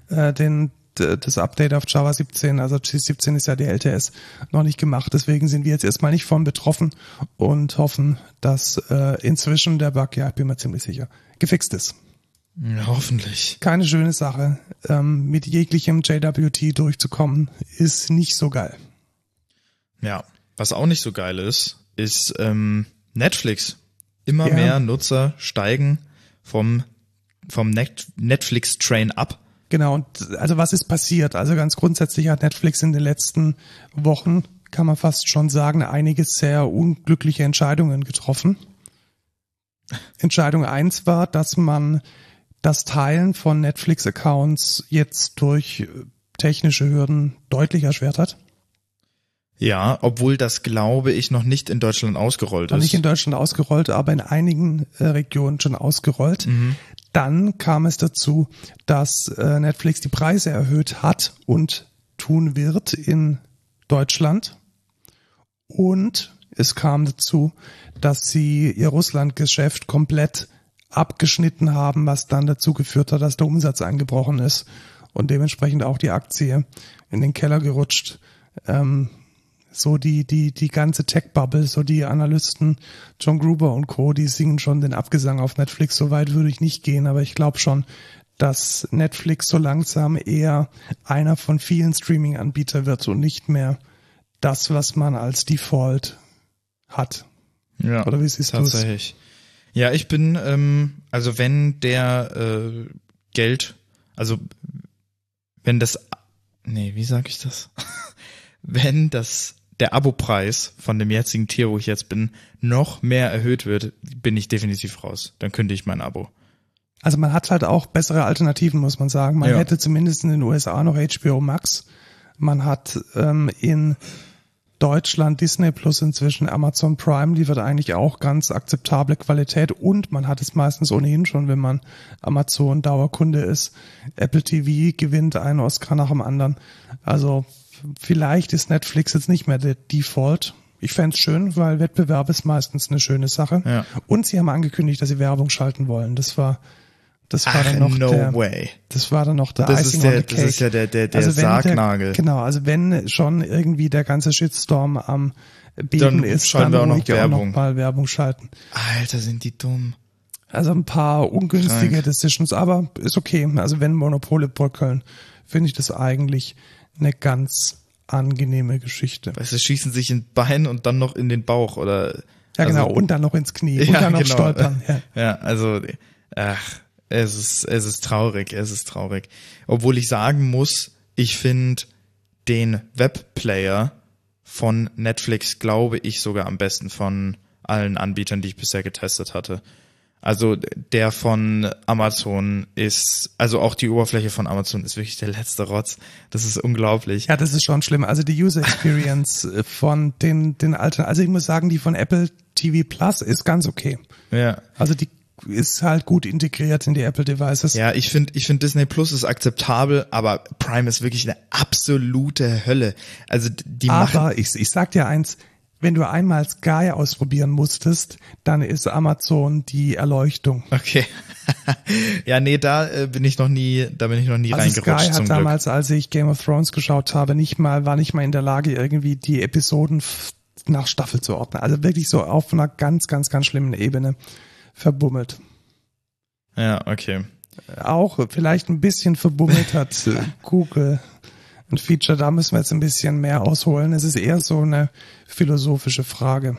äh, den das Update auf Java 17, also G17 ist ja die LTS, noch nicht gemacht. Deswegen sind wir jetzt erstmal nicht von betroffen und hoffen, dass äh, inzwischen der Bug, ja, ich bin mir ziemlich sicher, gefixt ist. Ja, hoffentlich. Keine schöne Sache. Ähm, mit jeglichem JWT durchzukommen, ist nicht so geil. Ja. Was auch nicht so geil ist, ist ähm, Netflix. Immer Ja. mehr Nutzer steigen vom, vom Net Netflix-Train ab. Genau, und also was ist passiert? Also ganz grundsätzlich hat Netflix in den letzten Wochen, kann man fast schon sagen, einige sehr unglückliche Entscheidungen getroffen. Entscheidung eins war, dass man das Teilen von Netflix-Accounts jetzt durch äh, technische Hürden deutlich erschwert hat. Ja, obwohl das, glaube ich, noch nicht in Deutschland ausgerollt Noch ist. nicht in Deutschland ausgerollt, aber in einigen äh, Regionen schon ausgerollt. Dann kam es dazu, dass äh, Netflix die Preise erhöht hat und tun wird in Deutschland. Und es kam dazu, dass sie ihr Russland-Geschäft komplett abgeschnitten haben, was dann dazu geführt hat, dass der Umsatz eingebrochen ist und dementsprechend auch die Aktie in den Keller gerutscht. Ähm, so die, die, die ganze Tech-Bubble, so die Analysten, John Gruber und Co., die singen schon den Abgesang auf Netflix. So weit würde ich nicht gehen, aber ich glaube schon, dass Netflix so langsam eher einer von vielen Streaming-Anbietern wird und nicht mehr das, was man als Default hat. Ja, Oder wie siehst du tatsächlich. Ja, ich bin, ähm, also wenn der äh, Geld, also wenn das, nee, wie sag ich das? wenn das der Abopreis von dem jetzigen Tier, wo ich jetzt bin, noch mehr erhöht wird, bin ich definitiv raus. Dann kündige ich mein Abo. Also man hat halt auch bessere Alternativen, muss man sagen. Man Ja. hätte zumindest in den USA noch HBO Max. Man hat ähm, in Deutschland Disney Plus inzwischen Amazon Prime liefert eigentlich auch ganz akzeptable Qualität und man hat es meistens ohnehin schon, wenn man Amazon Dauerkunde ist. Apple TV gewinnt einen Oscar nach dem anderen. Also vielleicht ist Netflix jetzt nicht mehr der Default. Ich fänd's schön, weil Wettbewerb ist meistens eine schöne Sache. Ja. Und sie haben angekündigt, dass sie Werbung schalten wollen. Das war, das war Ach, dann noch no der, way. das war dann noch der Das Icing ist der, on the das ist ja der, der, der Also Sargnagel. Der, genau, also wenn schon irgendwie der ganze Shitstorm am Beben Dann ist, dann wir auch noch Werbung. noch mal Werbung schalten. Alter, sind die dumm. Also ein paar ungünstige Krank. Decisions, aber ist okay. Also wenn Monopole bröckeln, finde ich das eigentlich eine ganz angenehme Geschichte. Weißt du, schießen sich in Bein und dann noch in den Bauch oder Ja, Also- genau. Und dann noch ins Knie. Und dann noch stolpern. Ja. Ja, also, ach, es ist, es ist traurig, es ist traurig. Obwohl ich sagen muss, ich finde den Webplayer von Netflix, glaube ich, sogar am besten von allen Anbietern, die ich bisher getestet hatte. Also der von Amazon ist, also auch die Oberfläche von Amazon ist wirklich der letzte Rotz. Das ist unglaublich. Ja, das ist schon schlimm. Also die User Experience von den, den alten, also ich muss sagen, die von Apple TV Plus ist ganz okay. Ja. Also die ist halt gut integriert in die Apple Devices. Ja, ich finde, ich finde Disney Plus ist akzeptabel, aber Prime ist wirklich eine absolute Hölle. Also die machen, Aber ich, ich sag dir eins, wenn du einmal Sky ausprobieren musstest, dann ist Amazon die Erleuchtung. okay. ja, nee, da äh, bin ich noch nie, da bin ich noch nie Also Sky reingerutscht zum hat Glück. damals, als ich Game of Thrones geschaut habe, nicht mal, war nicht mal in der Lage, irgendwie die Episoden nach Staffel zu ordnen. Also wirklich so auf einer ganz, ganz, ganz schlimmen Ebene verbummelt. Ja, okay. Auch vielleicht ein bisschen verbummelt hat Google ein Feature, da müssen wir jetzt ein bisschen mehr ausholen. Es ist eher so eine philosophische Frage.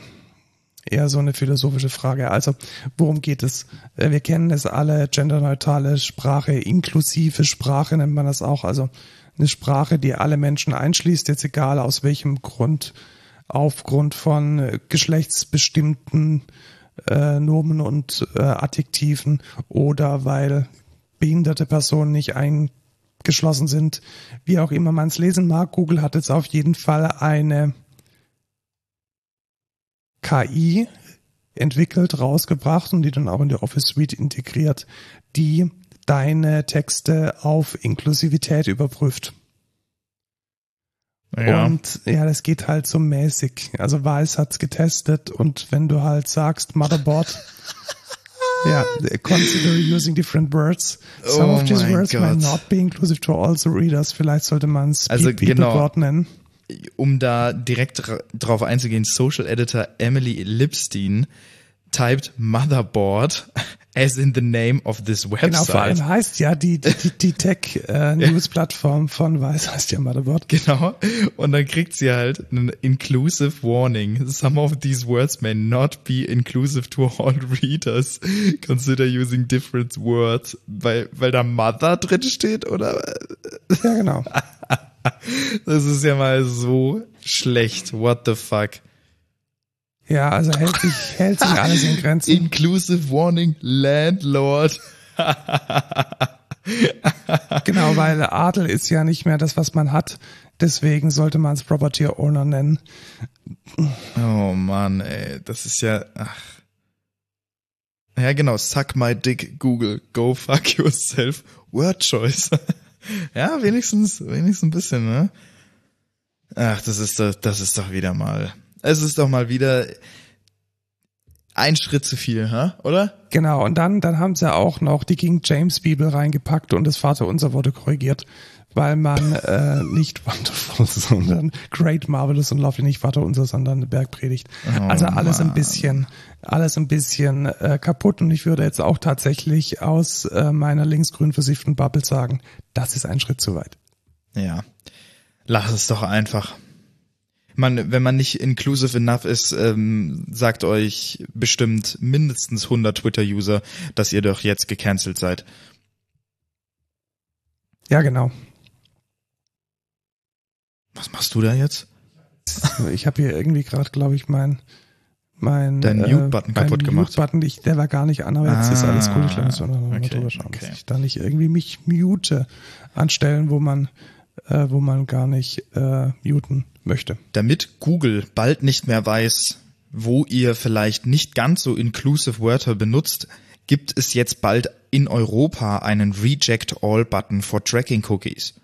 Eher so eine philosophische Frage. Also, worum geht es? Äh, Wir kennen es alle, genderneutrale Sprache, inklusive Sprache nennt man das auch. Also eine Sprache, die alle Menschen einschließt, jetzt egal aus welchem Grund, aufgrund von äh, geschlechtsbestimmten äh, Nomen und äh, Adjektiven oder weil behinderte Personen nicht eingeschlossen sind, wie auch immer man es lesen mag. Google hat jetzt auf jeden Fall eine KI entwickelt, rausgebracht und die dann auch in der Office Suite integriert, die deine Texte auf Inklusivität überprüft. Ja. Und ja, das geht halt so mäßig. Also Weiß hat's getestet und wenn du halt sagst Motherboard, ja, consider using different words. Some Oh of these words may Gott. not be inclusive to all the readers. Vielleicht sollte man es Also People genau. Board nennen. um da direkt dra- drauf einzugehen, Social Editor Emily Lipstein typed Motherboard as in the name of this website. Genau, vor allem heißt ja die, die, die, Tech-News-Plattform von Weiß heißt ja Motherboard. Genau. Und dann kriegt sie halt einen inclusive warning. Some of these words may not be inclusive to all readers. Consider using different words. Weil, weil da Mother drin steht, oder? Ja, genau. Das ist ja mal so schlecht. What the fuck? Ja, also hält sich, hält sich alles in Grenzen. Inclusive warning, Landlord. Genau, weil Adel ist ja nicht mehr das, was man hat. Deswegen sollte man es Property Owner nennen. Oh Mann, ey, das ist ja, ach. Ja, genau, suck my dick, Google, go fuck yourself, word choice. ja, wenigstens, wenigstens ein bisschen, ne? Ach, das ist doch, das ist doch wieder mal, es ist doch mal wieder ein Schritt zu viel, hä? oder? Genau, und dann, dann haben sie auch noch die King James Bibel reingepackt und das Vaterunser wurde korrigiert, weil man äh, nicht Wonderful, sondern Great, Marvelous und Lovely, nicht Vaterunser, sondern eine Bergpredigt. Oh, also alles ein Mann. bisschen, alles ein bisschen äh, kaputt und ich würde jetzt auch tatsächlich aus äh, meiner linksgrün versifften Bubble sagen, das ist ein Schritt zu weit. Ja. Lass es doch einfach. Man, wenn man nicht inclusive enough ist, ähm, sagt euch bestimmt mindestens 100 Twitter-User, dass ihr doch jetzt gecancelt seid. Ja, genau. Was machst du da jetzt? Ich habe hier irgendwie gerade, glaube ich, mein mein Deinen äh, Mute-Button kaputt gemacht. Mute-Button, ich- der war gar nicht an, aber jetzt ist alles gut. Ich glaube, ich soll noch mal okay, drüber schauen, okay. dass ich da nicht irgendwie mich mute anstellen, wo man äh, wo man gar nicht äh, muten möchte. Damit Google bald nicht mehr weiß, wo ihr vielleicht nicht ganz so inclusive Wörter benutzt, gibt es jetzt bald in Europa einen Reject All Button for Tracking Cookies.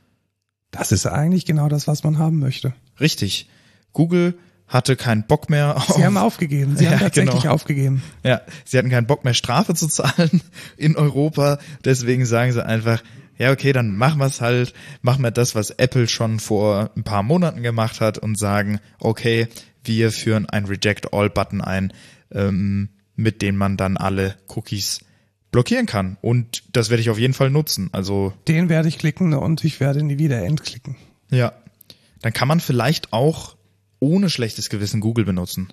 Das ist eigentlich genau das, was man haben möchte. Richtig. Google hatte keinen Bock mehr auf Sie haben aufgegeben. Sie Ja, haben tatsächlich genau. aufgegeben. Ja, sie hatten keinen Bock mehr Strafe zu zahlen in Europa, deswegen sagen sie einfach, ja okay, dann machen wir es halt, machen wir das, was Apple schon vor ein paar Monaten gemacht hat und sagen, okay, wir führen ein Reject All Button ein, ähm, mit dem man dann alle Cookies blockieren kann. Und das werde ich auf jeden Fall nutzen. Also Den werde ich klicken und ich werde nie wieder entklicken. ja, dann kann man vielleicht auch ohne schlechtes Gewissen Google benutzen.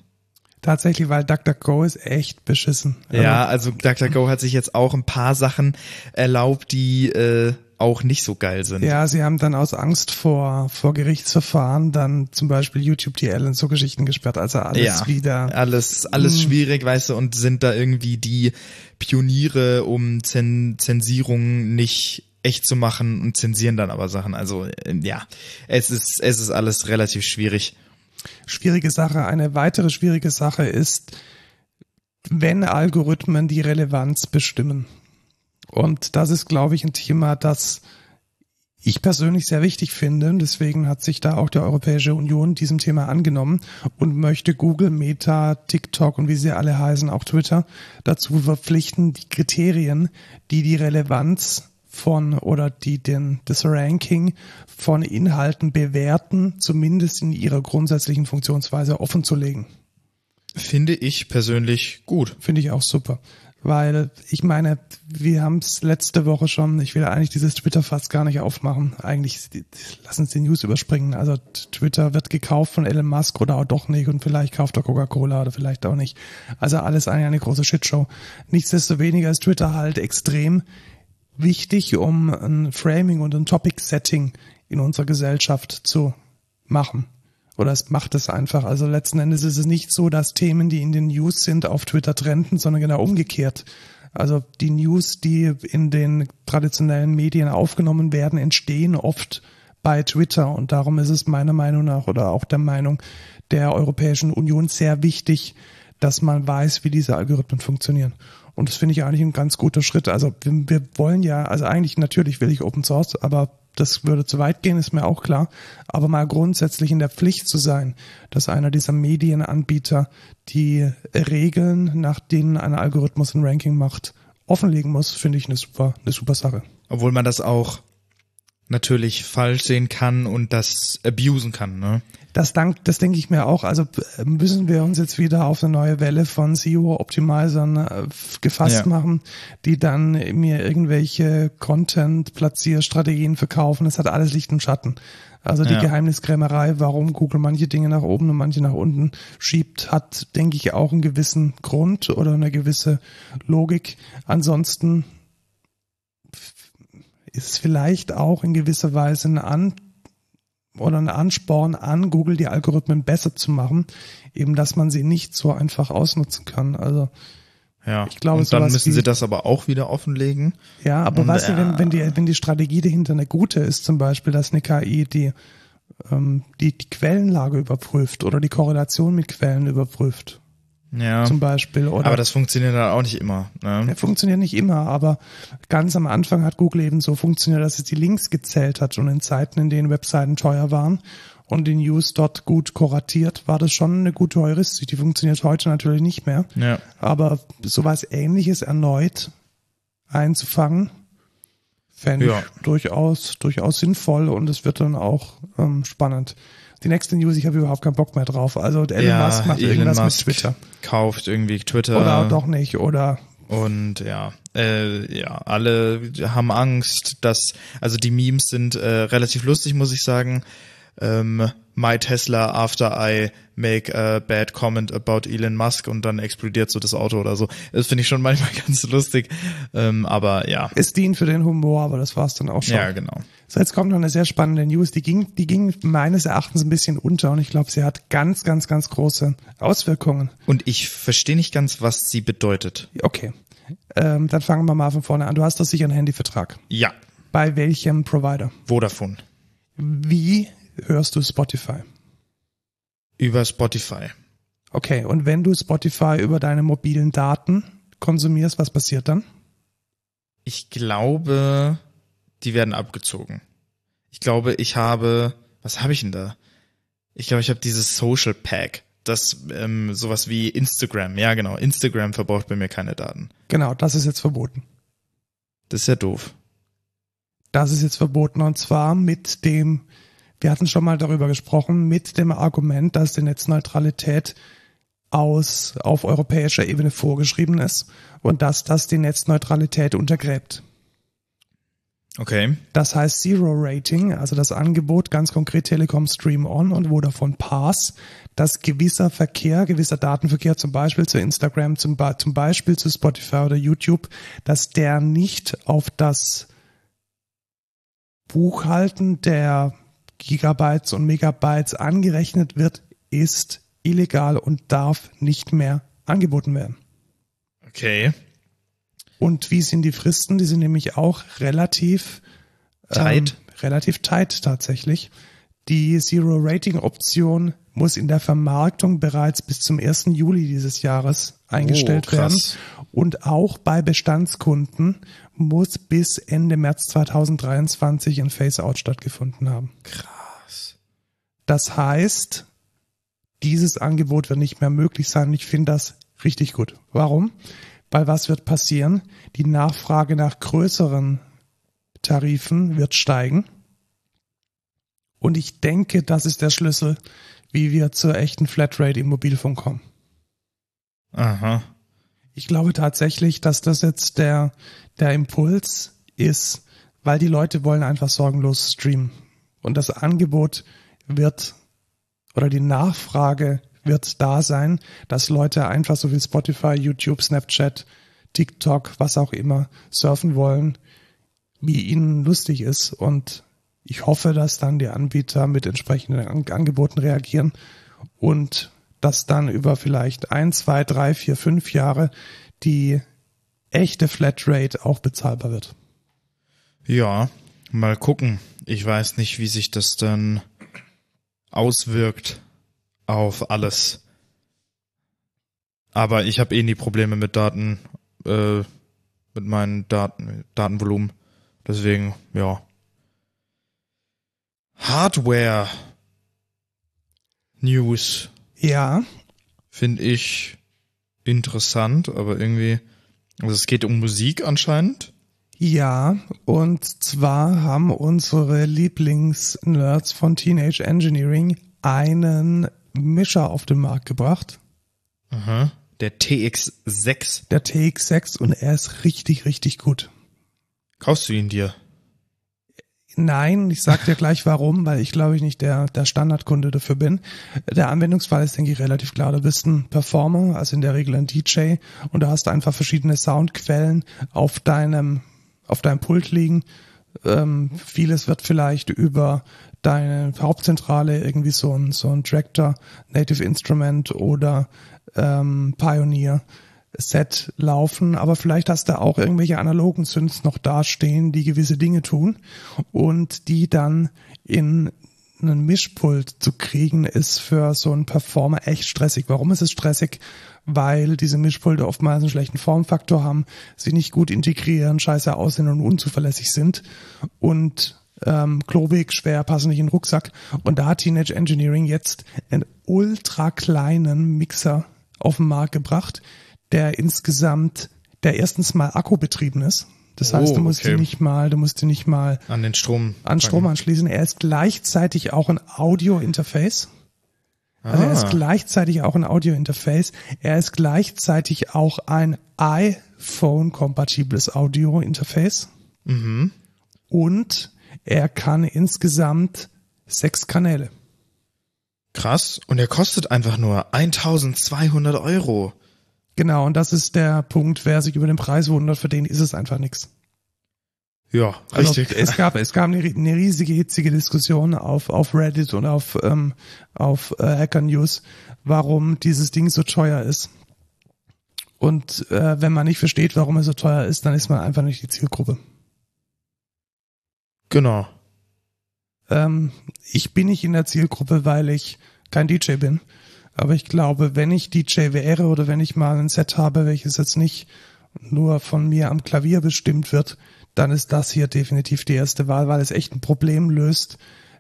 Tatsächlich, weil DuckDuckGo ist echt beschissen. Ja, also DuckDuckGo hat sich jetzt auch ein paar Sachen erlaubt, die äh, auch nicht so geil sind. Ja, sie haben dann aus Angst vor, vor Gerichtsverfahren dann zum Beispiel YouTube DL und so Geschichten gesperrt. Also alles ja, wieder. Alles, alles Hm. schwierig, weißt du, und sind da irgendwie die Pioniere, um Zen Zensierung nicht echt zu machen und zensieren dann aber Sachen. Also äh, ja, es ist, es ist alles relativ schwierig. Schwierige Sache. Eine weitere schwierige Sache ist, wenn Algorithmen die Relevanz bestimmen. Und das ist, glaube ich, ein Thema, das ich persönlich sehr wichtig finde. Deswegen hat sich da auch die Europäische Union diesem Thema angenommen und möchte Google, Meta, TikTok und wie sie alle heißen, auch Twitter, dazu verpflichten, die Kriterien, die die Relevanz von oder die den, das Ranking von Inhalten bewerten, zumindest in ihrer grundsätzlichen Funktionsweise offen zu legen. Finde ich persönlich gut. Finde ich auch super. Weil ich meine, wir haben es letzte Woche schon, ich will eigentlich dieses Twitter fast gar nicht aufmachen. Eigentlich lass uns die News überspringen. Also Twitter wird gekauft von Elon Musk oder auch doch nicht und vielleicht kauft er Coca-Cola oder vielleicht auch nicht. Also alles eigentlich eine große Shitshow. Nichtsdestoweniger ist Twitter halt extrem wichtig, um ein Framing und ein Topic-Setting in unserer Gesellschaft zu machen. Oder es macht es einfach. Also letzten Endes ist es nicht so, dass Themen, die in den News sind, auf Twitter trenden, sondern genau umgekehrt. Also die News, die in den traditionellen Medien aufgenommen werden, entstehen oft bei Twitter. Und darum ist es meiner Meinung nach oder auch der Meinung der Europäischen Union sehr wichtig, dass man weiß, wie diese Algorithmen funktionieren. Und das finde ich eigentlich ein ganz guter Schritt. Also wir, wir wollen ja, also eigentlich natürlich will ich Open Source, aber das würde zu weit gehen, ist mir auch klar. Aber mal grundsätzlich in der Pflicht zu sein, dass einer dieser Medienanbieter die Regeln, nach denen ein Algorithmus ein Ranking macht, offenlegen muss, finde ich eine super, eine super Sache. Obwohl man das auch natürlich falsch sehen kann und das abusen kann, ne? Das, dank, das denke ich mir auch. Also äh, müssen wir uns jetzt wieder auf eine neue Welle von SEO-Optimizern äh, gefasst Ja. machen, die dann mir irgendwelche Content-Platzierstrategien verkaufen. Das hat alles Licht und Schatten. Also die Ja. Geheimniskrämerei, warum Google manche Dinge nach oben und manche nach unten schiebt, hat, denke ich, auch einen gewissen Grund oder eine gewisse Logik. Ansonsten ist es vielleicht auch in gewisser Weise ein An oder ein Ansporn an Google, die Algorithmen besser zu machen, eben dass man sie nicht so einfach ausnutzen kann. Also Ja. Ich glaube, und dann müssen wie- sie das aber auch wieder offenlegen. ja, aber Und, weißt du, wenn, wenn die wenn die Strategie dahinter eine gute ist, zum Beispiel, dass eine KI die ähm, die die Quellenlage überprüft oder die Korrelation mit Quellen überprüft, Ja. zum Beispiel, oder aber das funktioniert dann auch nicht immer. Ne? Ja, funktioniert nicht immer, aber ganz am Anfang hat Google eben so funktioniert, dass es die Links gezählt hat und in Zeiten, in denen Webseiten teuer waren und die News dort gut kuratiert, war das schon eine gute Heuristik. Die funktioniert heute natürlich nicht mehr. Ja. Aber sowas ähnliches erneut einzufangen, fände Ja. ich durchaus, durchaus sinnvoll und es wird dann auch ähm, spannend. Die nächste News, ich habe überhaupt keinen Bock mehr drauf. Also Elon ja, Musk macht Elon irgendwas Musk mit Twitter. kauft irgendwie Twitter. Oder doch nicht. Oder Und ja, äh, ja, alle haben Angst, dass, also die Memes sind äh, relativ lustig, muss ich sagen. Ähm, My Tesla after I make a bad comment about Elon Musk und dann explodiert so das Auto oder so. Das finde ich schon manchmal ganz lustig. Ähm, aber ja. es dient für den Humor, aber das war's dann auch schon. Ja, genau. So, jetzt kommt noch eine sehr spannende News. Die ging, die ging meines Erachtens ein bisschen unter und ich glaube, sie hat ganz, ganz, ganz große Auswirkungen. Und ich verstehe nicht ganz, was sie bedeutet. Okay. Ähm, dann fangen wir mal von vorne an. Du hast doch sicher einen Handyvertrag. Ja, Bei welchem Provider? Vodafone. Wie hörst du Spotify? Über Spotify. Okay, und wenn du Spotify über deine mobilen Daten konsumierst, was passiert dann? Ich glaube, die werden abgezogen. Ich glaube, ich habe, was habe ich denn da? Ich glaube, ich habe dieses Social Pack. Das ähm, sowas wie Instagram. Ja, genau. Instagram verbraucht bei mir keine Daten. Genau, das ist jetzt verboten. Das ist ja doof. Das ist jetzt verboten und zwar mit dem, wir hatten schon mal darüber gesprochen, mit dem Argument, dass die Netzneutralität aus, auf europäischer Ebene vorgeschrieben ist und dass das die Netzneutralität untergräbt. Okay. Das heißt Zero Rating, also das Angebot ganz konkret Telekom Stream On und Vodafone Pass, dass gewisser Verkehr, gewisser Datenverkehr zum Beispiel zu Instagram, zum, zum Beispiel zu Spotify oder YouTube, dass der nicht auf das Buchhalten der Gigabytes und Megabytes angerechnet wird, ist illegal und darf nicht mehr angeboten werden. Okay. Und wie sind die Fristen? Die sind nämlich auch relativ tight. Ähm, relativ tight tatsächlich. Die Zero Rating Option muss in der Vermarktung bereits bis zum 1. Juli dieses Jahres eingestellt oh, werden. Und auch bei Bestandskunden muss bis Ende März 2023 ein Phase-out stattgefunden haben. Krass. Das heißt, dieses Angebot wird nicht mehr möglich sein. Ich finde das richtig gut. Warum? Weil was wird passieren? Die Nachfrage nach größeren Tarifen wird steigen. Und ich denke, das ist der Schlüssel, wie wir zur echten Flatrate im Mobilfunk kommen. Aha. Ich glaube tatsächlich, dass das jetzt der, der Impuls ist, weil die Leute wollen einfach sorgenlos streamen. Und das Angebot wird oder die Nachfrage wird da sein, dass Leute einfach so wie Spotify, YouTube, Snapchat, TikTok, was auch immer surfen wollen, wie ihnen lustig ist. Und ich hoffe, dass dann die Anbieter mit entsprechenden Angeboten reagieren und dass dann über vielleicht ein, zwei, drei, vier, fünf Jahre die echte Flatrate auch bezahlbar wird. Ja, mal gucken. Ich weiß nicht, wie sich das dann auswirkt auf alles. Aber ich habe eh nie Probleme mit Daten, äh, mit meinen Daten, Datenvolumen. Deswegen, ja. Hardware News. Ja. Finde ich interessant, aber irgendwie, also es geht um Musik anscheinend. Ja, und zwar haben unsere Lieblingsnerds von Teenage Engineering einen Mischer auf den Markt gebracht. Aha. Der TX6. Der TX6 und er ist richtig, richtig gut. Kaufst du ihn dir? Nein, ich sag dir gleich warum, weil ich glaube ich nicht der, der Standardkunde dafür bin. Der Anwendungsfall ist, denke ich, relativ klar. Du bist ein Performer, also in der Regel ein DJ und du hast einfach verschiedene Soundquellen auf deinem, auf deinem Pult liegen. Ähm, vieles wird vielleicht über deine Hauptzentrale irgendwie so ein, so ein Tractor, Native Instrument oder ähm, Pioneer Set laufen, aber vielleicht hast du auch irgendwelche analogen Synths noch dastehen, die gewisse Dinge tun und die dann in einen Mischpult zu kriegen, ist für so einen Performer echt stressig. Warum ist es stressig? Weil diese Mischpulte oftmals einen schlechten Formfaktor haben, sie nicht gut integrieren, scheiße aussehen und unzuverlässig sind und ähm, klobig, schwer, passen nicht in den Rucksack. Und da hat Teenage Engineering jetzt einen ultra kleinen Mixer auf den Markt gebracht, der insgesamt, der erstens mal akkubetrieben ist. Das heißt, oh, du musst okay. ihn nicht mal, du musst ihn nicht mal an den Strom an Strom anschließen. Er ist gleichzeitig auch ein Audio-Interface. Also ah. er ist ah. gleichzeitig auch ein Audio-Interface. Er ist gleichzeitig auch ein iPhone-kompatibles Audio-Interface. Mhm. Und er kann insgesamt sechs Kanäle. Krass. Und er kostet einfach nur 1200 Euro. Genau, und das ist der Punkt, wer sich über den Preis wundert, für den ist es einfach nichts. Ja, also richtig. Es gab, es gab eine, eine, riesige, hitzige Diskussion auf, auf Reddit und auf, ähm, auf äh, Hacker News, warum dieses Ding so teuer ist. Und äh, wenn man nicht versteht, warum es so teuer ist, dann ist man einfach nicht die Zielgruppe. Genau. Ähm, ich bin nicht in der Zielgruppe, weil ich kein DJ bin. Aber ich glaube, wenn ich DJ wäre oder wenn ich mal ein Set habe, welches jetzt nicht nur von mir am Klavier bestimmt wird, dann ist das hier definitiv die erste Wahl, weil es echt ein Problem löst,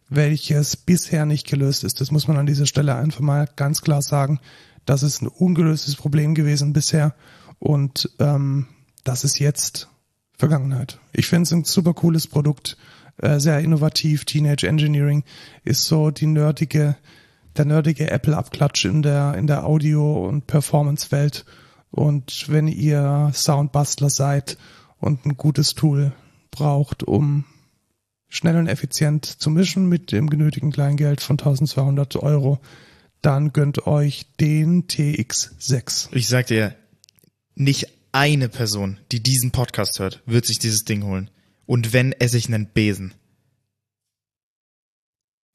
welches bisher nicht gelöst ist. Das muss man an dieser Stelle einfach mal ganz klar sagen. Das ist ein ungelöstes Problem gewesen bisher und ähm, das ist jetzt Vergangenheit. Ich finde es ein super cooles Produkt, äh, sehr innovativ. Teenage Engineering ist so die nerdige der nerdige Apple-Abklatsch in der, in der Audio- und Performance-Welt. Und wenn ihr Soundbustler seid und ein gutes Tool braucht, um schnell und effizient zu mischen mit dem genötigen Kleingeld von 1200 Euro, dann gönnt euch den TX6. Ich sag dir, nicht eine Person, die diesen Podcast hört, wird sich dieses Ding holen. Und wenn, esse ich einen Besen.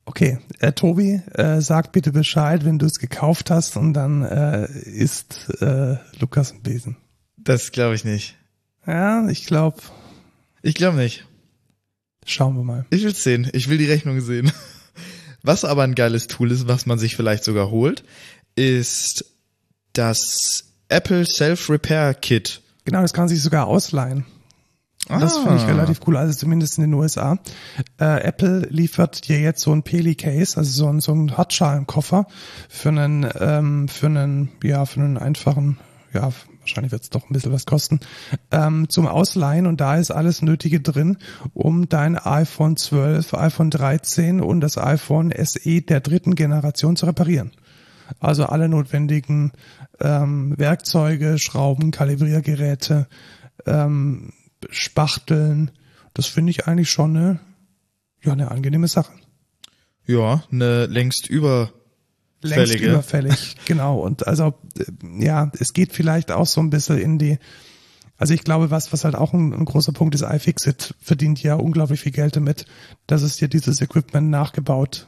Okay, äh, Tobi, äh, sag bitte Bescheid, wenn du es gekauft hast und dann äh, ist äh, Lukas ein Besen. Das glaube ich nicht. Ja, ich glaube, Ich glaube nicht. schauen wir mal. Ich will's sehen. Ich will die Rechnung sehen. Was aber ein geiles Tool ist, was man sich vielleicht sogar holt, ist das Apple Self-Repair Kit. Genau, das kann man sich sogar ausleihen. Das finde ich Ah. relativ cool, also zumindest in den USA. Äh, Apple liefert dir jetzt so ein Peli-Case, also so ein, so ein Hartschalenkoffer für einen, ähm, für einen, ja, für einen einfachen, ja, wahrscheinlich wird es doch ein bisschen was kosten, ähm, zum Ausleihen und da ist alles Nötige drin, um dein iPhone 12, iPhone 13 und das iPhone SE der dritten Generation zu reparieren. Also alle notwendigen ähm, Werkzeuge, Schrauben, Kalibriergeräte, ähm, Spachteln. Das finde ich eigentlich schon eine, ja, eine angenehme Sache. Ja, eine längst über Längst Fällige. überfällig, genau. Und also, äh, ja, es geht vielleicht auch so ein bisschen in die, also ich glaube, was, was halt auch ein, ein großer Punkt ist, iFixit verdient ja unglaublich viel Geld damit, dass es dir dieses Equipment nachgebaut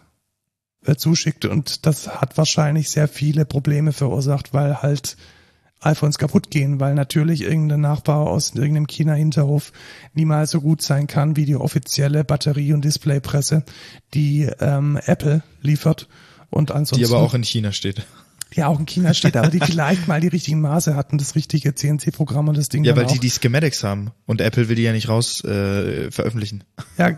äh, zuschickt und das hat wahrscheinlich sehr viele Probleme verursacht, weil halt iPhones kaputt gehen, weil natürlich irgendein Nachbau aus irgendeinem China-Hinterhof niemals so gut sein kann wie die offizielle Batterie- und Displaypresse, die ähm, Apple liefert. Und ansonsten die aber auch in China steht. ja auch in China steht, aber die vielleicht mal die richtigen Maße hatten, das richtige CNC-Programm und das Ding Ja, weil die auch, die Schematics haben und Apple will die ja nicht raus äh, veröffentlichen. ja,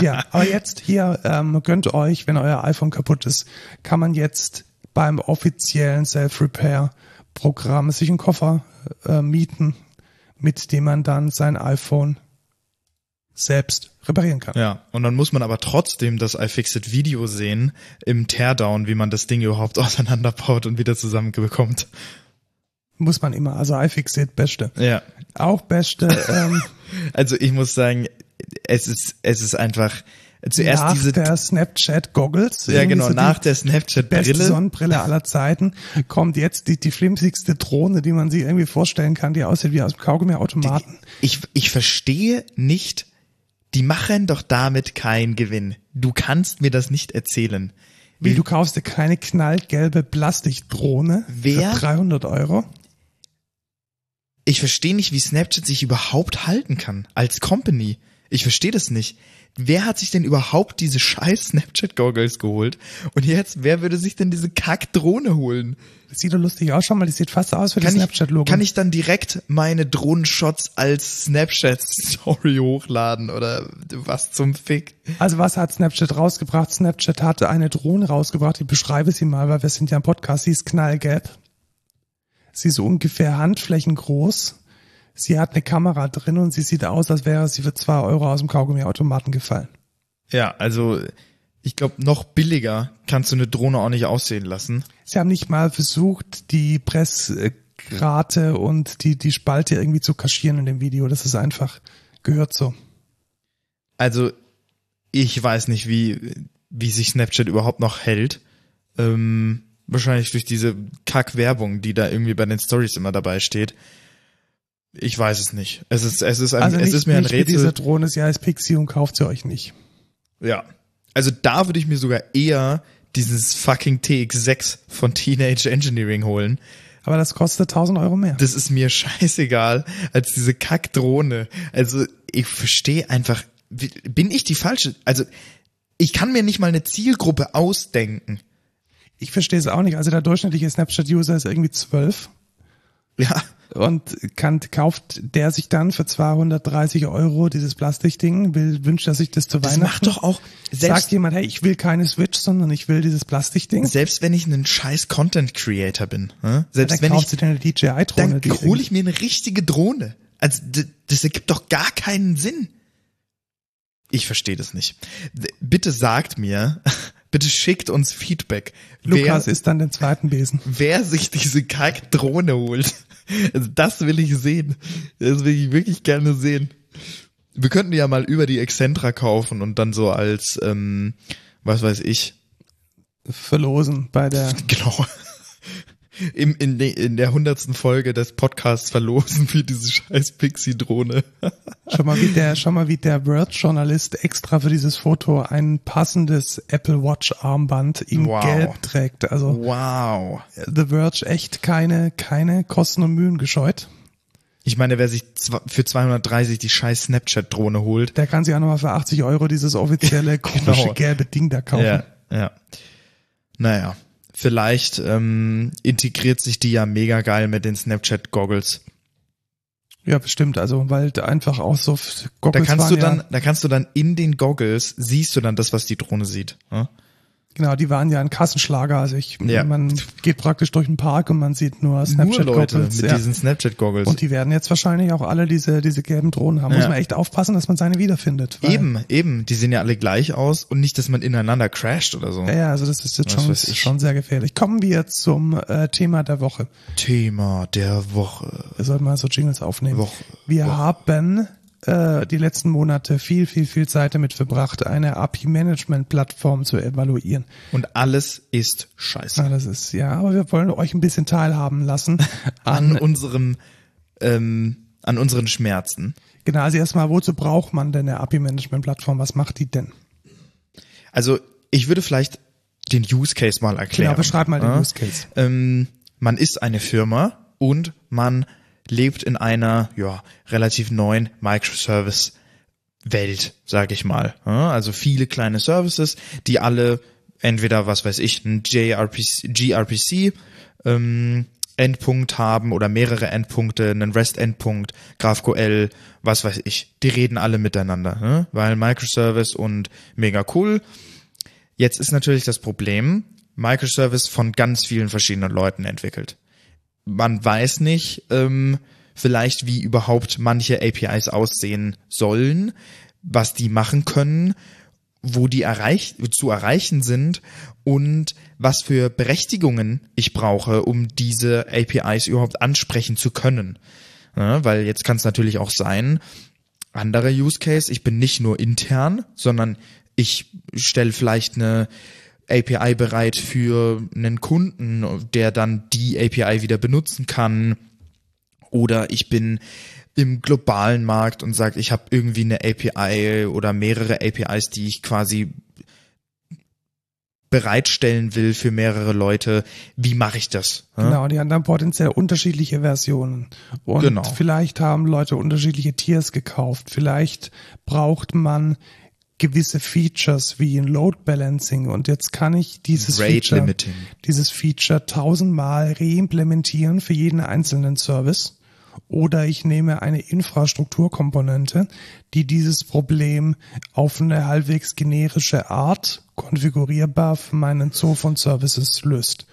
ja, aber jetzt hier ähm, gönnt euch, wenn euer iPhone kaputt ist, kann man jetzt beim offiziellen Self-Repair-Programm sich einen Koffer äh, mieten, mit dem man dann sein iPhone selbst reparieren kann. Ja, und dann muss man aber trotzdem das iFixit Video sehen im Teardown, wie man das Ding überhaupt auseinanderbaut und wieder zusammenbekommt. Muss man immer. Also iFixit, beste. Ja. Auch beste. Ähm, Also ich muss sagen, es ist es ist einfach zuerst nach diese der Snapchat Goggles. ja genau so nach der Snapchat beste Brille Sonnenbrille aller Zeiten kommt jetzt die, die flimsigste Drohne, die man sich irgendwie vorstellen kann, die aussieht wie aus dem Kaugummiautomaten. ich, ich verstehe nicht, die machen doch damit keinen Gewinn. Du kannst mir das nicht erzählen. Wie, du kaufst dir keine knallgelbe Plastikdrohne Wer? für 300 Euro? Ich verstehe nicht, wie Snapchat sich überhaupt halten kann als Company. Ich verstehe das nicht. Wer hat sich denn überhaupt diese scheiß Snapchat-Goggles geholt? Und jetzt, wer würde sich denn diese Kack-Drohne holen? Das sieht doch lustig aus, schau mal, die sieht fast aus wie das Snapchat-Logo. kann ich dann direkt meine Drohnenshots als Snapchat-Story hochladen oder was zum Fick? Also was hat Snapchat rausgebracht? Snapchat hatte eine Drohne rausgebracht, ich beschreibe sie mal, weil wir sind ja im Podcast, sie ist knallgelb. Sie ist so ungefähr handflächengroß. Sie hat eine Kamera drin und sie sieht aus, als wäre sie für zwei Euro aus dem Kaugummiautomaten gefallen. Ja, also ich glaube, noch billiger kannst du eine Drohne auch nicht aussehen lassen. Sie haben nicht mal versucht, die Pressgrate und die, die Spalte irgendwie zu kaschieren in dem Video. Das ist einfach, gehört so. Also ich weiß nicht, wie, wie sich Snapchat überhaupt noch hält. Ähm, wahrscheinlich durch diese Kack-Werbung, die da irgendwie bei den Stories immer dabei steht. Ich weiß es nicht. Es ist, es ist, ein, Also es nicht, ist mir ein wie diese Rätsel. Drohne, sie heißt Pixie und kauft sie euch nicht. Ja. Also da würde ich mir sogar eher dieses fucking TX6 von Teenage Engineering holen. Aber das kostet 1000 Euro mehr. Das ist mir scheißegal als diese Kackdrohne. Also ich verstehe einfach, bin ich die falsche? Also ich kann mir nicht mal eine Zielgruppe ausdenken. Ich verstehe es auch nicht. Also der durchschnittliche Snapchat-User ist irgendwie 12 Ja, und kann, kauft der sich dann für 230 Euro dieses Plastikding, will, wünscht er sich das zu das Weihnachten. macht doch auch Sagt selbst jemand, hey, ich will keine Switch, sondern ich will dieses Plastikding. selbst wenn ich ein scheiß Content Creator bin? Dann selbst wenn kauft ich dann hole ich mir eine richtige Drohne. Also das ergibt doch gar keinen Sinn. Ich verstehe das nicht. Bitte sagt mir, bitte schickt uns Feedback. Lukas wer, ist dann den zweiten Besen. wer sich diese Kack-Drohne holt. Also das will ich sehen. Das will ich wirklich gerne sehen. Wir könnten ja mal über die Excentra kaufen und dann so als, ähm, was weiß ich, Verlosen bei der. genau. Im, in, in der hundertsten Folge des Podcasts verlosen wir diese scheiß Pixie-Drohne. Schau mal, wie der, schau mal, wie der Word-Journalist extra für dieses Foto ein passendes Apple Watch-Armband in Wow. Gelb trägt. Also Wow. The Verge echt keine, keine Kosten und Mühen gescheut. Ich meine, wer sich für 230 die scheiß Snapchat-Drohne holt, Der kann sich auch nochmal für 80 Euro dieses offizielle komische Genau. gelbe Ding da kaufen. Ja, ja. Naja, vielleicht ähm, integriert sich die ja mega geil mit den Snapchat-Goggles. Ja, bestimmt. Also, weil da einfach auch so f- Da Goggles kannst du dann, da kannst du dann in den Goggles siehst du dann das, was die Drohne sieht. Ja? Genau, die waren ja ein Kassenschlager. Also ich, Ja. man geht praktisch durch den Park und man sieht nur Nur Snapchat Leute mit ja. diesen Snapchat-Goggles. Und die werden jetzt wahrscheinlich auch alle diese, diese gelben Drohnen haben. Muss Ja. man echt aufpassen, dass man seine wiederfindet. Eben, eben. Die sehen ja alle gleich aus und nicht, dass man ineinander crasht oder so. Ja, also das ist jetzt schon, ich. schon sehr gefährlich. Kommen wir zum äh, Thema der Woche. Thema der Woche. Wir sollten mal so Jingles aufnehmen. Woche. Wir haben äh, die letzten Monate viel, viel, viel Zeit damit verbracht, eine API-Management-Plattform zu evaluieren. Und alles ist scheiße. Das ist, ja, aber wir wollen euch ein bisschen teilhaben lassen An an, unserem, ähm, an unseren Schmerzen. genau, also erstmal, wozu braucht man denn eine API-Management-Plattform? Was macht die denn? Also, ich würde vielleicht den Use Case mal erklären. Genau, beschreib mal den Ja? Use Case. Ähm, man ist eine Firma und man lebt in einer ja, relativ neuen Microservice Welt, sage ich mal. Also viele kleine Services, die alle entweder, was weiß ich, ein gRPC ähm, Endpunkt haben oder mehrere Endpunkte, einen REST-Endpunkt, GraphQL, was weiß ich. Die reden alle miteinander, ne? weil Microservice und mega cool. Jetzt ist natürlich das Problem, Microservice von ganz vielen verschiedenen Leuten entwickelt. Man weiß nicht ähm, vielleicht, wie überhaupt manche APIs aussehen sollen, was die machen können, wo die erreich zu erreichen sind und was für Berechtigungen ich brauche, um diese APIs überhaupt ansprechen zu können. Ja, weil jetzt kann es natürlich auch sein, andere Use Case, ich bin nicht nur intern, sondern ich stelle vielleicht eine API bereit für einen Kunden, der dann die API wieder benutzen kann. Oder ich bin im globalen Markt und sage, ich habe irgendwie eine API oder mehrere APIs, die ich quasi bereitstellen will für mehrere Leute. Wie mache ich das? Genau, die haben dann potenziell unterschiedliche Versionen. Und Genau. vielleicht haben Leute unterschiedliche Tiers gekauft. Vielleicht braucht man gewisse Features wie ein Load Balancing und jetzt kann ich dieses Rate Feature, Limiting. dieses Feature tausendmal reimplementieren für jeden einzelnen Service. Oder ich nehme eine Infrastrukturkomponente, die dieses Problem auf eine halbwegs generische Art konfigurierbar für meinen Zoo von Services löst.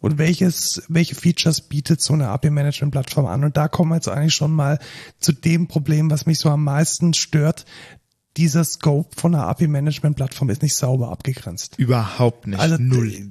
Und welches, welche Features bietet so eine API-Management-Plattform an? Und da kommen wir jetzt eigentlich schon mal zu dem Problem, was mich so am meisten stört. Dieser Scope von einer API-Management-Plattform ist nicht sauber abgegrenzt. Überhaupt nicht. Also Null.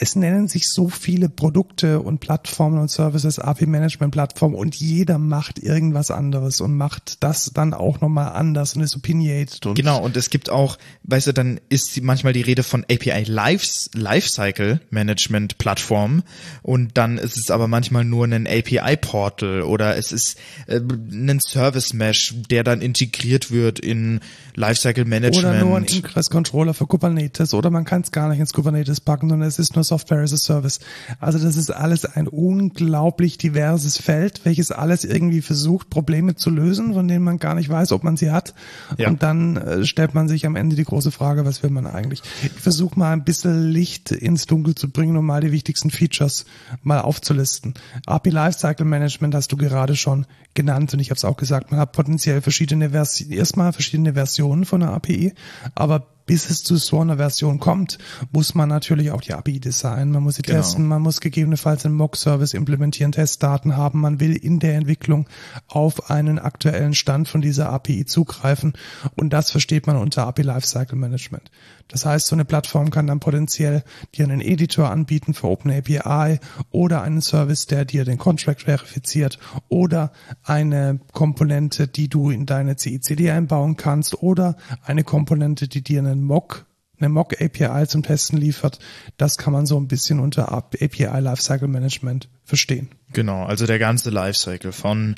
Es nennen sich so viele Produkte und Plattformen und Services API Management Plattform und jeder macht irgendwas anderes und macht das dann auch nochmal anders und ist opinionated und Genau, und es gibt auch, weißt du, dann ist manchmal die Rede von API Life, Lifecycle Management Plattform und dann ist es aber manchmal nur ein API Portal oder es ist äh, ein Service Mesh, der dann integriert wird in Lifecycle Management. oder nur ein Ingress Controller für Kubernetes oder man kann es gar nicht ins Kubernetes packen, sondern es ist nur Software as a Service. Also das ist alles ein unglaublich diverses Feld, welches alles irgendwie versucht, Probleme zu lösen, von denen man gar nicht weiß, ob man sie hat. Ja. Und dann äh, stellt man sich am Ende die große Frage, was will man eigentlich? Ich versuche mal ein bisschen Licht ins Dunkel zu bringen, um mal die wichtigsten Features mal aufzulisten. API Lifecycle Management hast du gerade schon genannt und ich habe es auch gesagt, man hat potenziell verschiedene Versionen, erstmal verschiedene Versionen von einer API, aber bis es zu so einer Version kommt, muss man natürlich auch die API designen, man muss sie Genau. testen, man muss gegebenenfalls einen Mock-Service implementieren, Testdaten haben, man will in der Entwicklung auf einen aktuellen Stand von dieser API zugreifen und das versteht man unter API Lifecycle Management. Das heißt, so eine Plattform kann dann potenziell dir einen Editor anbieten für OpenAPI oder einen Service, der dir den Contract verifiziert oder eine Komponente, die du in deine CICD einbauen kannst oder eine Komponente, die dir einen Mock eine Mock API zum Testen liefert. Das kann man so ein bisschen unter API Lifecycle Management verstehen. Genau, also der ganze Lifecycle von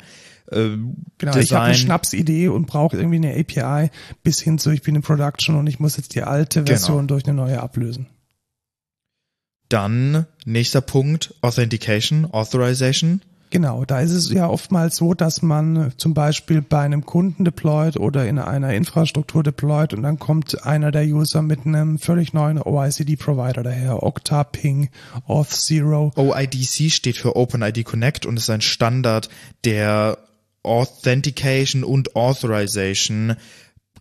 äh, Genau, ich habe eine Design, Schnapsidee und brauche irgendwie eine API bis hin zu, ich bin in Production und ich muss jetzt die alte Version Genau. durch eine neue ablösen. dann nächster Punkt, Authentication, Authorization. Genau, da ist es ja oftmals so, dass man zum Beispiel bei einem Kunden deployt oder in einer Infrastruktur deployt und dann kommt einer der User mit einem völlig neuen OICD-Provider daher, Okta, Ping, Auth0. OIDC steht für OpenID Connect und ist ein Standard, der Authentication und Authorization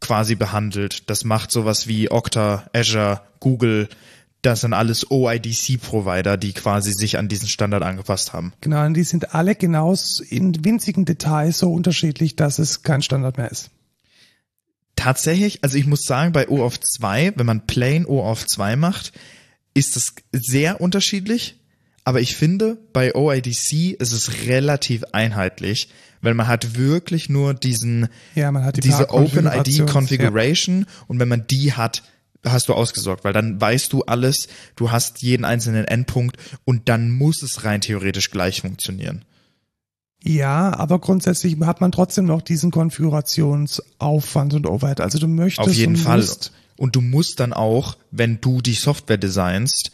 quasi behandelt. Das macht sowas wie Okta, Azure, Google. Das sind alles OIDC-Provider, die quasi sich an diesen Standard angepasst haben. Genau, und die sind alle genau in winzigen Details so unterschiedlich, dass es kein Standard mehr ist. Tatsächlich, also ich muss sagen, bei OAuth 2, wenn man plain OAuth 2 macht, ist es sehr unterschiedlich. Aber ich finde, bei OIDC ist es relativ einheitlich, weil man hat wirklich nur diesen, Ja, man hat die diese Konfigurations- OpenID Configuration und wenn man die hat, hast du ausgesorgt, weil dann weißt du alles, du hast jeden einzelnen Endpunkt und dann muss es rein theoretisch gleich funktionieren. Ja, aber grundsätzlich hat man trotzdem noch diesen Konfigurationsaufwand und Overhead. Also du möchtest Auf jeden und Fall. musst, Und du musst dann auch, wenn du die Software designst,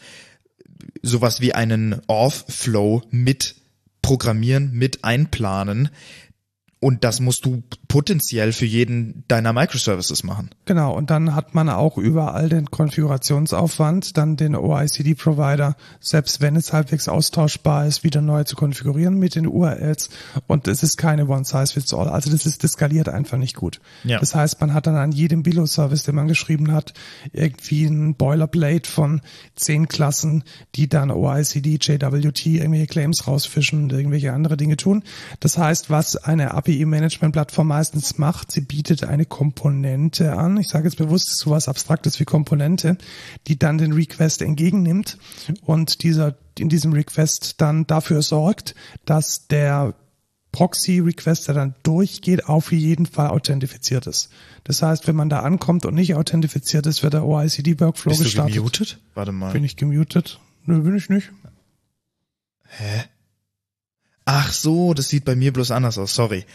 sowas wie einen Auth-Flow mit programmieren, mit einplanen. Und das musst du potenziell für jeden deiner Microservices machen. Genau, und dann hat man auch überall den Konfigurationsaufwand, dann den OICD-Provider, selbst wenn es halbwegs austauschbar ist, wieder neu zu konfigurieren mit den URLs. Und es ist keine One-Size-Fits-All. Also das ist, das skaliert einfach nicht gut. Ja. Das heißt, man hat dann an jedem Billo-Service, den man geschrieben hat, irgendwie ein Boilerplate von zehn Klassen, die dann OICD, JWT irgendwelche Claims rausfischen und irgendwelche andere Dinge tun. Das heißt, was eine API-Management-Plattform meistens macht, sie bietet eine Komponente an. Ich sage jetzt bewusst sowas Abstraktes wie Komponente, die dann den Request entgegennimmt und dieser in diesem Request dann dafür sorgt, dass der Proxy-Request, der dann durchgeht, auf jeden Fall authentifiziert ist. Das heißt, wenn man da ankommt und nicht authentifiziert ist, wird der OICD-Workflow Bist du gestartet. gemutet? Warte mal. Bin ich gemutet? Nö, bin ich nicht. Ach so, das sieht bei mir bloß anders aus, sorry.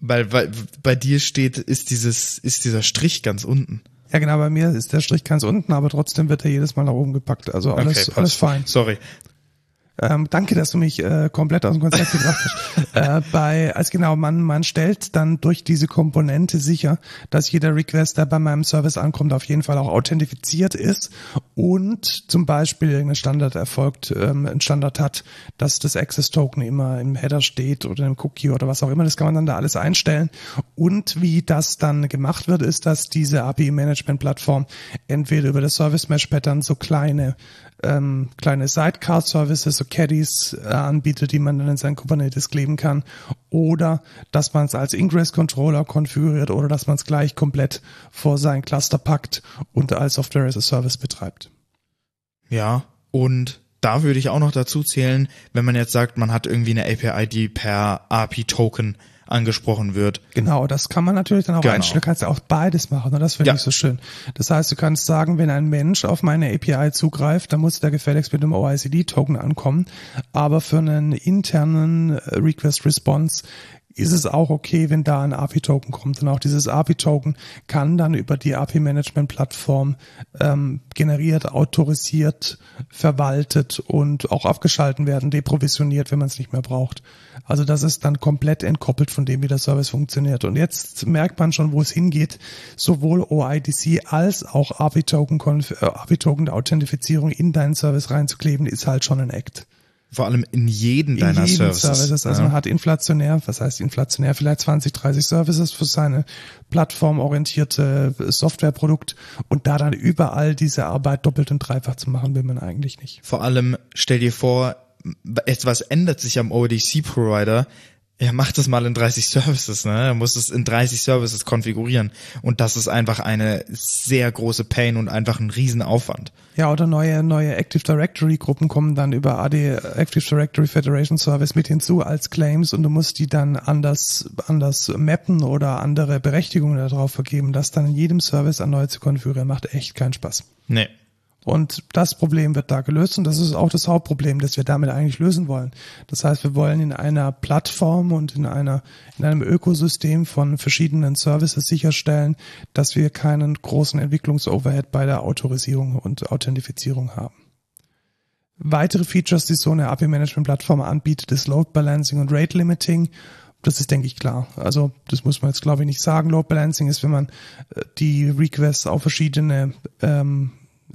Weil, weil bei dir steht, ist dieses, ist dieser Strich ganz unten. Ja, genau, bei mir ist der Strich ganz unten, aber trotzdem wird er jedes Mal nach oben gepackt. Also alles, passt. alles fein. Sorry. Ähm, danke, dass du mich äh, komplett aus dem Konzept gebracht hast. äh, bei, als genau, man, man stellt dann durch diese Komponente sicher, dass jeder Request, der bei meinem Service ankommt, auf jeden Fall auch authentifiziert ist und zum Beispiel irgendein Standard erfolgt, ähm, ein Standard hat, dass das Access Token immer im Header steht oder im Cookie oder was auch immer. Das kann man dann da alles einstellen. Und wie das dann gemacht wird, ist, dass diese API Management Plattform entweder über das Service Mesh Pattern so kleine ähm, kleine Sidecar-Services, so Caddies äh, anbietet, die man dann in seinen Kubernetes kleben kann, oder dass man es als Ingress-Controller konfiguriert oder dass man es gleich komplett vor sein Cluster packt und als Software as a Service betreibt. Ja, und da würde ich auch noch dazu zählen, wenn man jetzt sagt, man hat irgendwie eine API, die per API-Token angesprochen wird. Genau, das kann man natürlich dann auch Genau. einstellen. Du kannst ja auch beides machen und das finde Ja. ich so schön. Das heißt, du kannst sagen, wenn ein Mensch auf meine API zugreift, dann muss der gefälligst mit einem OICD-Token ankommen. Aber für einen internen äh, Request-Response ist es auch okay, wenn da ein API-Token kommt. Und auch dieses API-Token kann dann über die API-Management-Plattform ähm, generiert, autorisiert, verwaltet und auch abgeschalten werden, deprovisioniert, wenn man es nicht mehr braucht. Also das ist dann komplett entkoppelt von dem, wie der Service funktioniert. Und jetzt merkt man schon, wo es hingeht. Sowohl OIDC als auch API-Token, äh, Authentifizierung in deinen Service reinzukleben, ist halt schon ein Act. Vor allem in jeden in deiner jedem Services. Services. Also man hat inflationär, was heißt inflationär, vielleicht 20, 30 Services für seine plattformorientierte Softwareprodukt und da dann überall diese Arbeit doppelt und dreifach zu machen, will man eigentlich nicht. Vor allem stell dir vor, etwas ändert sich am ODC-Provider. Er macht das mal in 30 Services, ne? Er muss es in 30 Services konfigurieren. Und das ist einfach eine sehr große Pain und einfach ein Riesenaufwand. Ja, oder neue, neue Active Directory Gruppen kommen dann über AD Active Directory Federation Service mit hinzu als Claims und du musst die dann anders, anders mappen oder andere Berechtigungen darauf vergeben, das dann in jedem Service erneut zu konfigurieren, macht echt keinen Spaß. Nee. Und das Problem wird da gelöst und das ist auch das Hauptproblem, das wir damit eigentlich lösen wollen. Das heißt, wir wollen in einer Plattform und in einer, in einem Ökosystem von verschiedenen Services sicherstellen, dass wir keinen großen Entwicklungsoverhead bei der Autorisierung und Authentifizierung haben. Weitere Features, die so eine API-Management-Plattform anbietet, ist Load Balancing und Rate Limiting. Das ist, denke ich, klar. Also das muss man jetzt, glaube ich, nicht sagen. Load Balancing ist, wenn man äh, die Requests auf verschiedene ähm,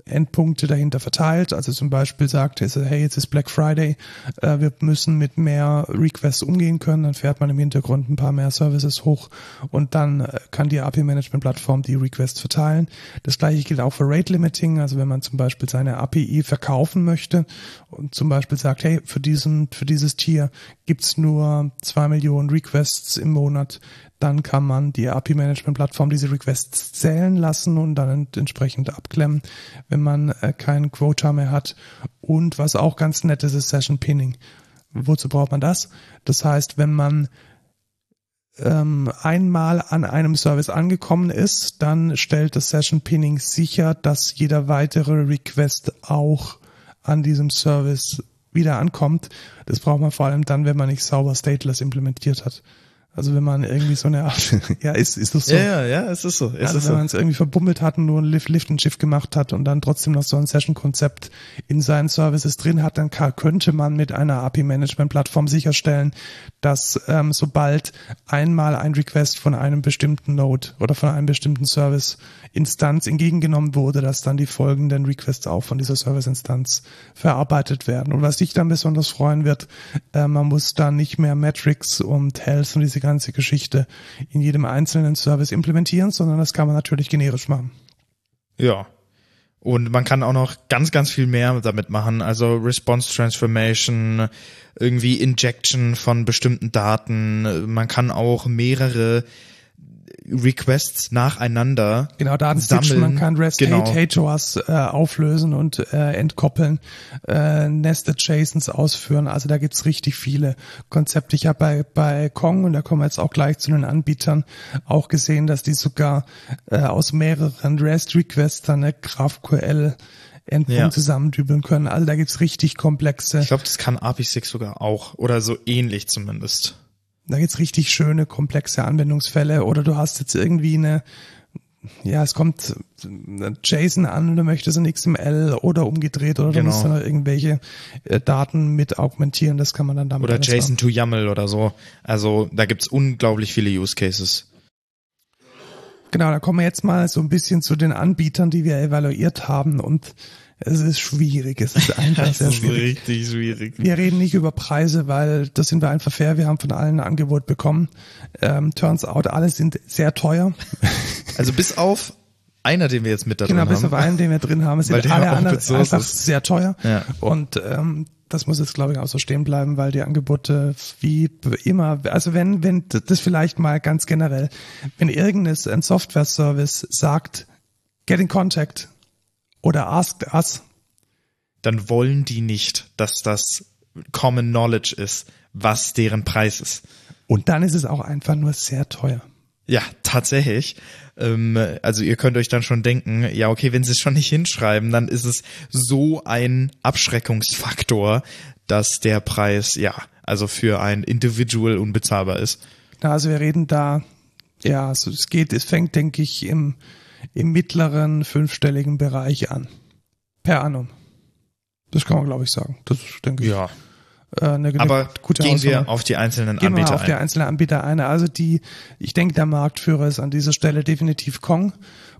Endpunkte dahinter verteilt. Also zum Beispiel sagt hey, jetzt ist Black Friday, äh, wir müssen mit mehr Requests umgehen können, dann fährt man im Hintergrund ein paar mehr Services hoch und dann äh, kann die API-Management-Plattform die Requests verteilen. Das gleiche gilt auch für Rate Limiting, also wenn man zum Beispiel seine API verkaufen möchte und zum Beispiel sagt, hey, für diesen, für dieses Tier gibt's nur zwei Millionen Requests im Monat, dann kann man die API-Management-Plattform diese Requests zählen lassen und dann entsprechend abklemmen, wenn man äh, keinen Quota mehr hat. Und was auch ganz nett ist, ist Session Pinning. Wozu braucht man das? Das heißt, wenn man ähm, einmal an einem Service angekommen ist, dann stellt das Session Pinning sicher, dass jeder weitere Request auch an diesem Service wieder ankommt. Das braucht man vor allem dann, wenn man nicht sauber stateless implementiert hat. Also wenn man irgendwie so eine Art, ja, ist, ist das so. Ja, ja, ja, es ist so. Es also ist wenn so. man es irgendwie verbummelt hat und nur ein Lift, Lift und Shift gemacht hat und dann trotzdem noch so ein Session-Konzept in seinen Services drin hat, dann kann, könnte man mit einer API-Management-Plattform sicherstellen, dass ähm, sobald einmal ein Request von einem bestimmten Node oder von einem bestimmten Service-Instanz entgegengenommen wurde, dass dann die folgenden Requests auch von dieser Service-Instanz verarbeitet werden. Und was dich dann besonders freuen wird, äh, man muss dann nicht mehr Metrics und Health und diese ganze Geschichte in jedem einzelnen Service implementieren, sondern das kann man natürlich generisch machen. Ja. Und man kann auch noch ganz, ganz viel mehr damit machen. Also Response Transformation, irgendwie Injection von bestimmten Daten. Man kann auch mehrere Requests nacheinander Genau, Daten sammeln. man kann REST Genau. HTORs äh, auflösen und äh, entkoppeln, äh, Nested JSONs ausführen. Also da gibt's richtig viele Konzepte. Ich habe bei, bei Kong, und da kommen wir jetzt auch gleich zu den Anbietern, auch gesehen, dass die sogar äh, aus mehreren REST-Requests dann eine GraphQL Endpunkt Ja. zusammendübeln können. Also da gibt's richtig komplexe Ich glaube, das kann API6 sogar auch. Oder so ähnlich zumindest. Da gibt's richtig schöne, komplexe Anwendungsfälle oder du hast jetzt irgendwie eine, ja, es kommt JSON an und du möchtest ein XML oder umgedreht oder du Genau. musst dann noch irgendwelche äh, Daten mit augmentieren, das kann man dann damit Oder JSON machen. to YAML oder so. Also da gibt's unglaublich viele Use Cases. Genau, da kommen wir jetzt mal so ein bisschen zu den Anbietern, die wir evaluiert haben und es ist schwierig, es ist einfach sehr schwierig. richtig schwierig. Wir reden nicht über Preise, weil das sind wir einfach fair. Wir haben von allen ein Angebot bekommen. Ähm, turns out, alle sind sehr teuer. Also bis auf einer, den wir jetzt mit da Genau, drin bis auf haben. einen, den wir drin haben, Weil sind alle anderen einfach ist. sehr teuer. Ja. Und ähm, das muss jetzt, glaube ich, auch so stehen bleiben, weil die Angebote wie immer, also wenn, wenn das vielleicht mal ganz generell, wenn irgendein ein Software-Service sagt, get in contact oder ask us, Dann wollen die nicht, dass das Common Knowledge ist, was deren Preis ist. und dann ist es auch einfach nur sehr teuer. Ja, tatsächlich. Ähm, also ihr könnt euch dann schon denken, ja, okay, wenn sie es schon nicht hinschreiben, dann ist es so ein Abschreckungsfaktor, dass der Preis, ja, also für ein Individual unbezahlbar ist. Na, Also wir reden da, ja, also es geht, es fängt, denke ich, im, im mittleren fünfstelligen Bereich an. Per annum. Das kann man, glaube ich, sagen. Das denke ich. Ja. Äh, eine, eine Aber gute gehen Hausnummer. wir auf die einzelnen Gehen wir Anbieter mal auf die ein. einzelnen Anbieter ein. Also die, ich denke, der Marktführer ist an dieser Stelle definitiv Kong.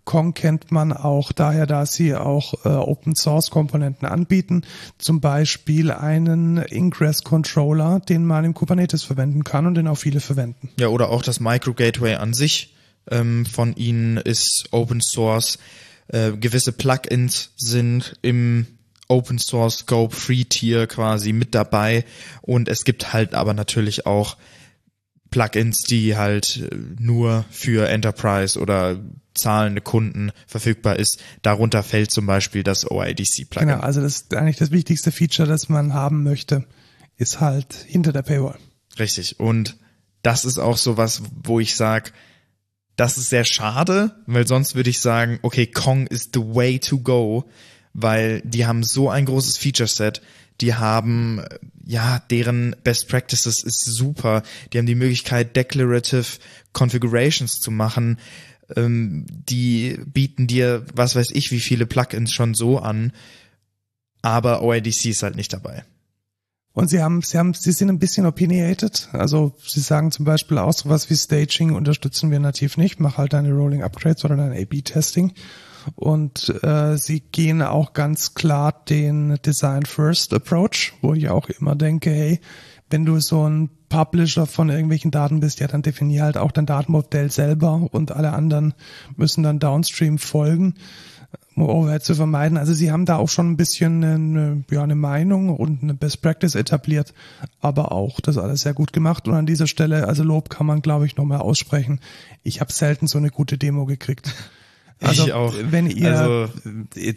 Kong kennt man auch daher, dass sie auch äh, Open Source Komponenten anbieten, zum Beispiel einen Ingress Controller, den man im Kubernetes verwenden kann und den auch viele verwenden. Ja, oder auch das Micro Gateway an sich ähm, von ihnen ist Open Source. Äh, gewisse Plugins sind im Open Source Scope Free Tier quasi mit dabei und es gibt halt aber natürlich auch Plugins, die halt äh, nur für Enterprise oder zahlende Kunden verfügbar ist. Darunter fällt zum Beispiel das OIDC-Plugin. Genau, also das ist eigentlich das wichtigste Feature, das man haben möchte, ist halt hinter der Paywall. Richtig. Und das ist auch so was, wo ich sag, das ist sehr schade, weil sonst würde ich sagen, okay, Kong is the way to go, weil die haben so ein großes Feature-Set, die haben, ja, deren Best Practices ist super. Die haben die Möglichkeit, Declarative Configurations zu machen. Ähm, die bieten dir, was weiß ich, wie viele Plugins schon so an. Aber OIDC ist halt nicht dabei. Und sie haben, sie haben, sie sind ein bisschen opinionated. Also sie sagen zum Beispiel auch sowas wie Staging unterstützen wir nativ nicht. Mach halt deine Rolling Upgrades oder dein A/B-Testing. Und äh, sie gehen auch ganz klar den Design First Approach, wo ich auch immer denke, hey, wenn du so ein Publisher von irgendwelchen Daten bist, ja, dann definier halt auch dein Datenmodell selber und alle anderen müssen dann downstream folgen, um Overhead zu vermeiden. Also sie haben da auch schon ein bisschen eine, ja, eine Meinung und eine Best Practice etabliert, aber auch das alles sehr gut gemacht. Und an dieser Stelle, also Lob kann man, glaube ich, nochmal aussprechen. Ich habe selten so eine gute Demo gekriegt. Also, ich auch. wenn ihr Also,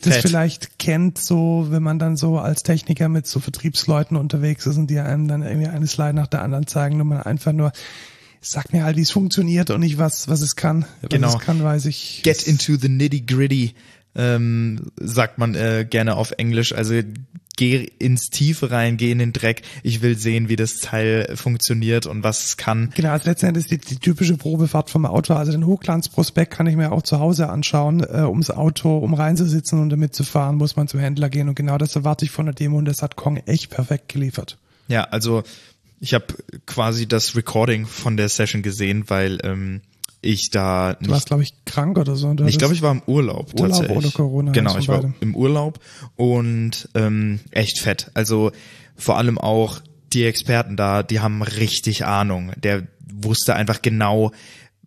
das vielleicht kennt, so, wenn man dann so als Techniker mit so Vertriebsleuten unterwegs ist und die einem dann irgendwie eine Slide nach der anderen zeigen und man einfach nur, sagt mir halt, wie es funktioniert und nicht was, was es kann. Was Genau. es kann, weiß ich. Get into the nitty gritty, ähm, sagt man äh, gerne auf Englisch. Also geh ins Tiefe rein, geh in den Dreck. Ich will sehen, wie das Teil funktioniert und was es kann. Genau, als letztendlich die, die typische Probefahrt vom Auto. Also den Hochglanzprospekt kann ich mir auch zu Hause anschauen. Äh, ums Auto, um reinzusitzen und damit zu fahren, muss man zum Händler gehen. Und genau das erwarte ich von der Demo und das hat Kong echt perfekt geliefert. Ja, also ich habe quasi das Recording von der Session gesehen, weil ähm, ich da Du warst, glaube ich, krank oder so. Ich glaube, ich war im Urlaub. Urlaub tatsächlich. oder Corona, Genau, ich war beidem. im Urlaub und ähm, echt fett. Also vor allem auch die Experten da, die haben richtig Ahnung. Der wusste einfach genau,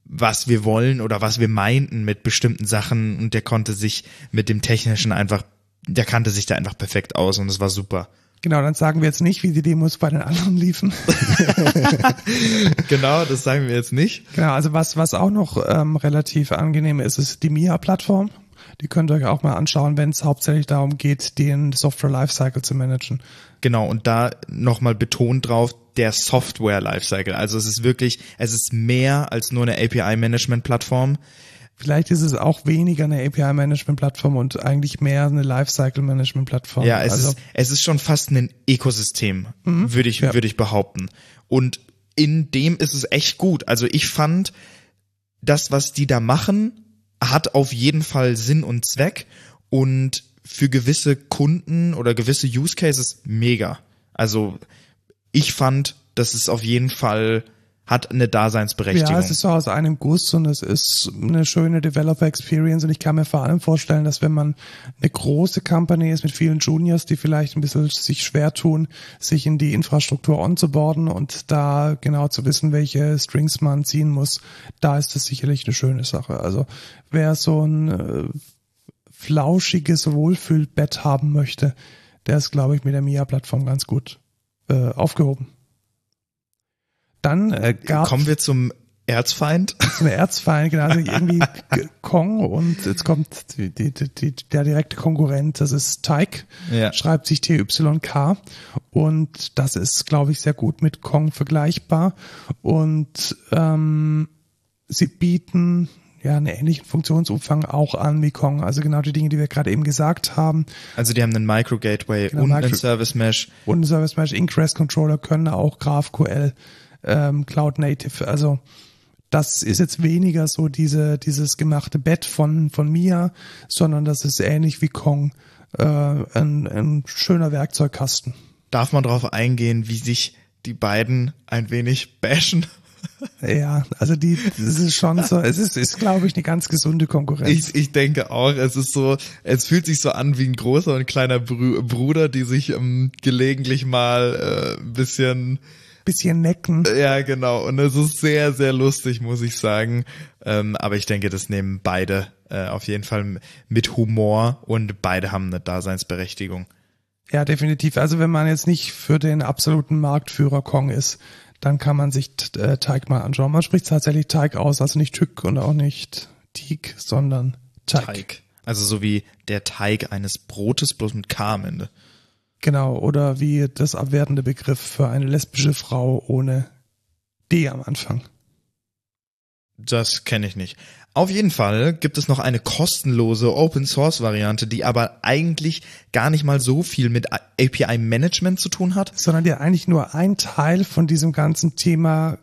was wir wollen oder was wir meinten mit bestimmten Sachen und der konnte sich mit dem Technischen einfach, der kannte sich da einfach perfekt aus und es war super. Genau, dann sagen wir jetzt nicht, wie die Demos bei den anderen liefen. Genau, das sagen wir jetzt nicht. genau, also was, was auch noch ähm, relativ angenehm ist, ist die MIA-Plattform. Die könnt ihr euch auch mal anschauen, wenn es hauptsächlich darum geht, den Software Lifecycle zu managen. Genau, und da nochmal betont drauf, der Software Lifecycle. Also es ist wirklich, es ist mehr als nur eine API-Management-Plattform. Vielleicht ist es auch weniger eine API-Management-Plattform und eigentlich mehr eine Lifecycle-Management-Plattform. Ja, es, also, ist, es ist schon fast ein Ökosystem, würde ich, ja. würde ich behaupten. Und in dem ist es echt gut. Also ich fand, das, was die da machen, hat auf jeden Fall Sinn und Zweck und für gewisse Kunden oder gewisse Use Cases mega. Also ich fand, das ist auf jeden Fall hat eine Daseinsberechtigung. Ja, es ist so aus einem Guss und es ist eine schöne Developer Experience und ich kann mir vor allem vorstellen, dass wenn man eine große Company ist mit vielen Juniors, die vielleicht ein bisschen sich schwer tun, sich in die Infrastruktur onzuboarden und da genau zu wissen, welche Strings man ziehen muss, da ist das sicherlich eine schöne Sache. Also wer so ein äh, flauschiges Wohlfühlbett haben möchte, der ist, glaube ich, mit der MIA-Plattform ganz gut äh, aufgehoben. Dann äh, gab Kommen wir zum Erzfeind. zum Erzfeind, genau, also irgendwie Kong und jetzt kommt die, die, die, der direkte Konkurrent, das ist Tyke, Ja. schreibt sich TYK und das ist, glaube ich, sehr gut mit Kong vergleichbar und ähm, sie bieten ja einen ähnlichen Funktionsumfang auch an wie Kong, also genau die Dinge, die wir gerade eben gesagt haben Also die haben einen Micro Gateway Genau, und einen Micro- Service Mesh. und ein Service Mesh Ingress Controller können auch GraphQL ähm, Cloud Native. Also das ist jetzt weniger so diese dieses gemachte Bett von von Mia, sondern das ist ähnlich wie Kong äh, ein, ein schöner Werkzeugkasten. Darf man darauf eingehen, wie sich die beiden ein wenig bashen? Ja, also die, das ist schon so, es ist, ist glaube ich, eine ganz gesunde Konkurrenz. Ich, ich denke auch, es ist so, es fühlt sich so an wie ein großer und kleiner Br Bruder, die sich ähm, gelegentlich mal äh, ein bisschen bisschen necken. Ja, genau. Und es ist sehr, sehr lustig, muss ich sagen. Ähm, aber ich denke, das nehmen beide äh, auf jeden Fall mit Humor und beide haben eine Daseinsberechtigung. Ja, definitiv. Also wenn man jetzt nicht für den absoluten Marktführer Kong ist, dann kann man sich äh, Teig mal anschauen. Man spricht tatsächlich Teig aus, also nicht Tück und auch nicht Teig, sondern Teig. Teig. Also so wie der Teig eines Brotes, bloß mit K am Ende. Genau, oder wie das abwertende Begriff für eine lesbische Frau ohne D am Anfang. Das kenne ich nicht. Auf jeden Fall gibt es noch eine kostenlose Open Source Variante, die aber eigentlich gar nicht mal so viel mit API Management zu tun hat. Sondern die eigentlich nur ein Teil von diesem ganzen Thema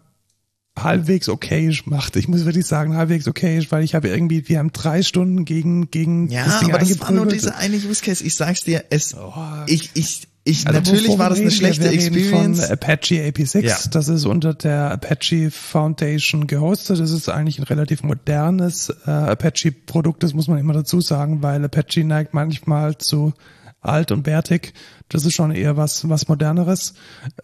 halbwegs okayisch macht. Ich muss wirklich sagen, halbwegs okayisch, weil ich habe irgendwie, wir haben drei Stunden gegen, gegen ja, das Ding aber das war nur diese eine Use Case. Ich sag's dir, es, oh. ich, ich, ich, also natürlich war das eine schlechte wir Experience. Von Apache AP6, ja. das ist unter der Apache Foundation gehostet. Das ist eigentlich ein relativ modernes äh, Apache-Produkt, das muss man immer dazu sagen, weil Apache neigt manchmal zu alt und bärtig. Das ist schon eher was, was moderneres.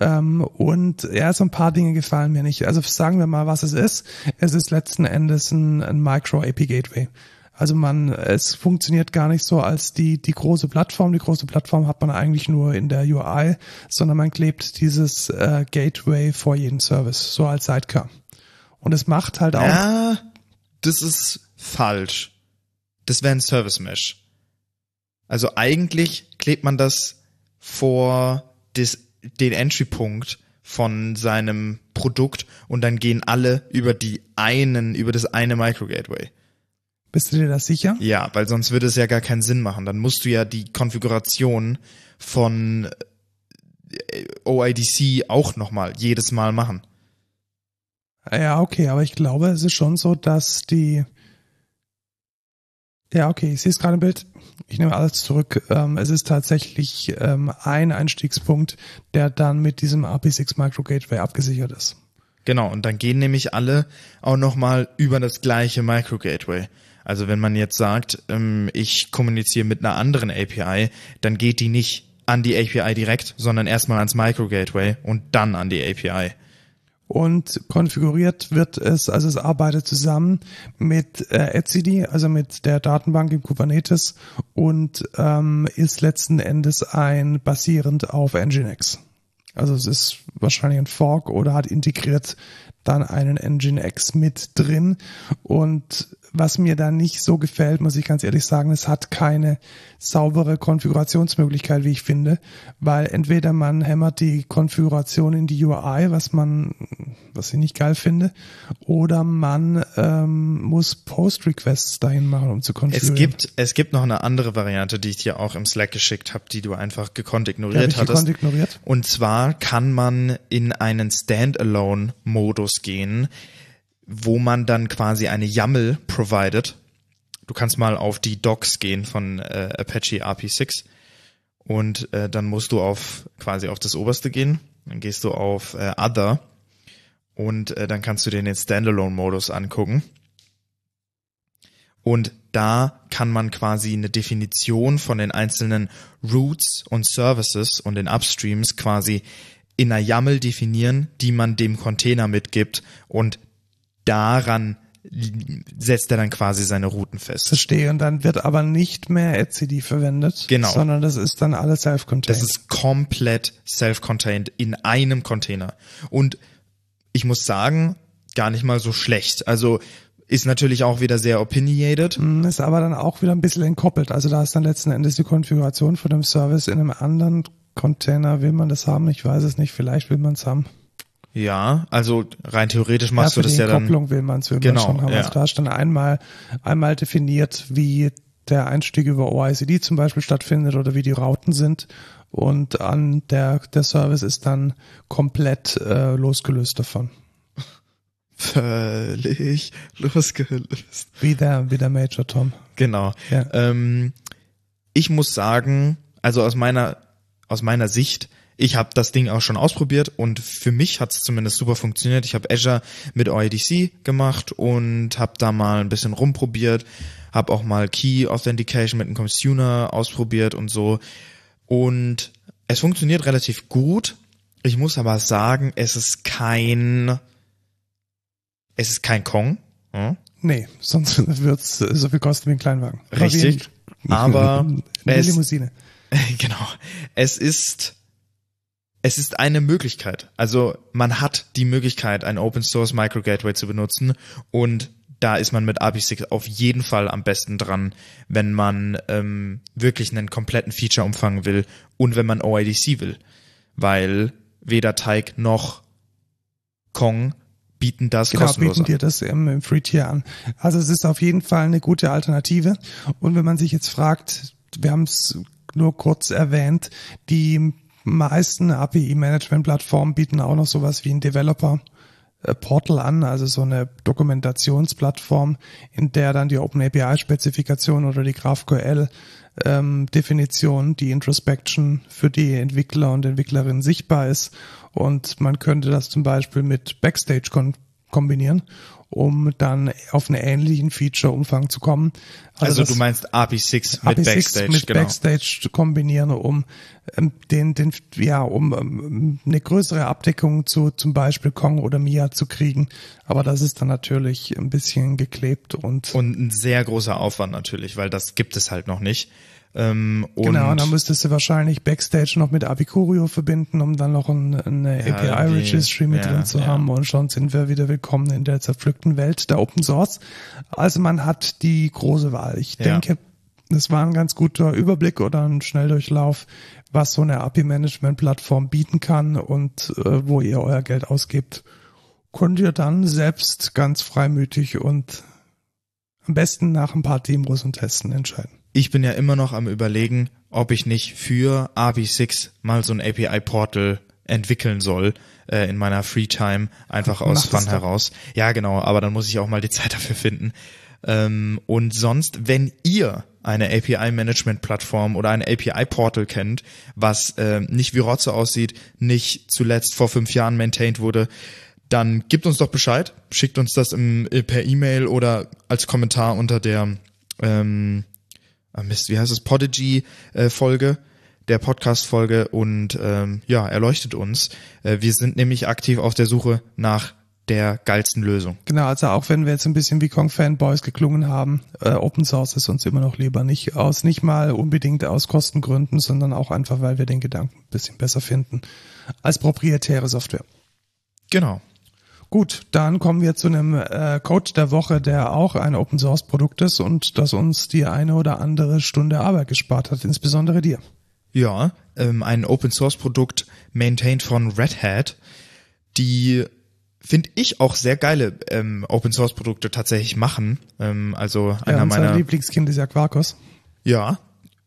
Ähm, und ja, so ein paar Dinge gefallen mir nicht. Also sagen wir mal, was es ist. Es ist letzten Endes ein, ein Micro-AP-Gateway. Also man, es funktioniert gar nicht so als die, die große Plattform. Die große Plattform hat man eigentlich nur in der UI, sondern man klebt dieses äh, Gateway vor jeden Service, so als Sidecar. Und es macht halt auch. Ja, das ist falsch. Das wäre ein Service Mesh. Also eigentlich klebt man das vor des, den Entry-Punkt von seinem Produkt und dann gehen alle über die einen, über das eine Micro-Gateway. Bist du dir das sicher? Ja, weil sonst würde es ja gar keinen Sinn machen. Dann musst du ja die Konfiguration von äh, OIDC auch nochmal jedes Mal machen. Ja, okay, aber ich glaube, es ist schon so, dass die ja, okay, ich sehe es gerade im Bild. Ich nehme alles zurück. Ähm, es ist tatsächlich ähm, ein Einstiegspunkt, der dann mit diesem AP6 Micro Gateway abgesichert ist. Genau, und dann gehen nämlich alle auch nochmal über das gleiche Micro Gateway. Also wenn man jetzt sagt, ähm, ich kommuniziere mit einer anderen API, dann geht die nicht an die API direkt, sondern erstmal ans Micro Gateway und dann an die API und konfiguriert wird es, also es arbeitet zusammen mit äh, etcd, also mit der Datenbank im Kubernetes und ähm, ist letzten Endes ein basierend auf Nginx. Also es ist wahrscheinlich ein Fork oder hat integriert dann einen Nginx mit drin und was mir da nicht so gefällt, muss ich ganz ehrlich sagen, es hat keine saubere Konfigurationsmöglichkeit, wie ich finde, weil entweder man hämmert die Konfiguration in die UI, was man, was ich nicht geil finde, oder man ähm, muss Post-Requests dahin machen, um zu konfigurieren. Es gibt, es gibt noch eine andere Variante, die ich dir auch im Slack geschickt habe, die du einfach gekonnt ignoriert ja, hattest. Gekonnt ignoriert? Und zwar kann man in einen Standalone-Modus gehen, wo man dann quasi eine YAML provided. Du kannst mal auf die Docs gehen von äh, Apache RP6 und äh, dann musst du auf quasi auf das oberste gehen. Dann gehst du auf äh, Other und äh, dann kannst du dir den Standalone-Modus angucken. Und da kann man quasi eine Definition von den einzelnen Routes und Services und den Upstreams quasi in einer YAML definieren, die man dem Container mitgibt und daran setzt er dann quasi seine Routen fest. Verstehe. Und dann wird aber nicht mehr etcd verwendet. Genau. Sondern das ist dann alles self-contained. Das ist komplett self-contained in einem Container. Und ich muss sagen, gar nicht mal so schlecht. Also ist natürlich auch wieder sehr opinionated. Mm, ist aber dann auch wieder ein bisschen entkoppelt. Also da ist dann letzten Endes die Konfiguration von dem Service in einem anderen Container. Will man das haben? Ich weiß es nicht. Vielleicht will man es haben. Ja, also rein theoretisch machst ja, du das ja dann. Kopplung will man es will genau, schon haben. Ja. Also da ist dann einmal, einmal definiert, wie der Einstieg über OICD zum Beispiel stattfindet oder wie die Routen sind. Und an der, der Service ist dann komplett äh, losgelöst davon. Völlig losgelöst. Wie der, wie der Major Tom. Genau. Ja. Ähm, ich muss sagen, also aus meiner, aus meiner Sicht ich habe das Ding auch schon ausprobiert und für mich hat es zumindest super funktioniert. Ich habe Azure mit OIDC gemacht und habe da mal ein bisschen rumprobiert, habe auch mal Key Authentication mit einem Consumer ausprobiert und so. Und es funktioniert relativ gut. Ich muss aber sagen, es ist kein, es ist kein Kong. Hm? Nee, sonst wird's so viel kosten wie ein Kleinwagen. Richtig. Aber eine Limousine. genau. Es ist es ist eine Möglichkeit. Also man hat die Möglichkeit, ein Open Source Micro Gateway zu benutzen und da ist man mit API6 auf jeden Fall am besten dran, wenn man ähm, wirklich einen kompletten Feature-Umfang will und wenn man OIDC will. Weil weder Teig noch Kong bieten das genau, kostenlos bieten dir das im, im Free Tier an. Also es ist auf jeden Fall eine gute Alternative. Und wenn man sich jetzt fragt, wir haben es nur kurz erwähnt, die meisten API-Management-Plattformen bieten auch noch sowas wie ein Developer. Portal an, also so eine Dokumentationsplattform, in der dann die OpenAPI-Spezifikation oder die GraphQL ähm, die Introspection für die Entwickler und Entwicklerinnen sichtbar ist. Und man könnte das zum Beispiel mit Backstage kombinieren um dann auf einen ähnlichen Feature-Umfang zu kommen. Also, also du meinst AP6 mit AP6 Backstage, mit genau. Backstage zu kombinieren, um ähm, den, den, ja, um ähm, eine größere Abdeckung zu zum Beispiel Kong oder Mia zu kriegen. Aber das ist dann natürlich ein bisschen geklebt und und ein sehr großer Aufwand natürlich, weil das gibt es halt noch nicht. Ähm, genau, und dann müsstest du wahrscheinlich Backstage noch mit Abicurio verbinden, um dann noch ein, eine Ja, API-Registry mit ja, drin zu ja. haben. Und schon sind wir wieder willkommen in der zerpflückten Welt der Open Source. Also man hat die große Wahl. Ich denke, das war ein ganz guter Überblick oder ein Schnelldurchlauf, was so eine API-Management-Plattform bieten kann und äh, wo ihr euer Geld ausgibt. Könnt ihr dann selbst ganz freimütig und am besten nach ein paar Demos und Testen entscheiden. Ich bin ja immer noch am überlegen, ob ich nicht für RB6 mal so ein API-Portal entwickeln soll äh, in meiner Free-Time, einfach aus Fun heraus. Ja, genau, aber dann muss ich auch mal die Zeit dafür finden. Ähm, und sonst, wenn ihr eine API-Management-Plattform oder ein API-Portal kennt, was äh, nicht wie Rotze aussieht, nicht zuletzt vor fünf Jahren maintained wurde, dann gebt uns doch Bescheid, schickt uns das im, per E-Mail oder als Kommentar unter der ähm, ah Mist, wie heißt es, Podigy-Folge, der Podcast-Folge und ähm, ja, erleuchtet uns. Äh, wir sind nämlich aktiv auf der Suche nach der geilsten Lösung. Genau, also auch wenn wir jetzt ein bisschen wie Kong-Fanboys geklungen haben, äh, Open Source ist uns immer noch lieber. Nicht aus, nicht mal unbedingt aus Kostengründen, sondern auch einfach, weil wir den Gedanken ein bisschen besser finden als proprietäre Software. Genau. Gut, dann kommen wir zu einem äh, Code der Woche, der auch ein Open Source Produkt ist und das uns die eine oder andere Stunde Arbeit gespart hat, insbesondere dir. Ja, ähm, ein Open Source Produkt maintained von Red Hat, die finde ich auch sehr geile ähm, Open Source Produkte tatsächlich machen. Ähm, also einer ja, meiner Lieblingskind ist ja Quarkus. ja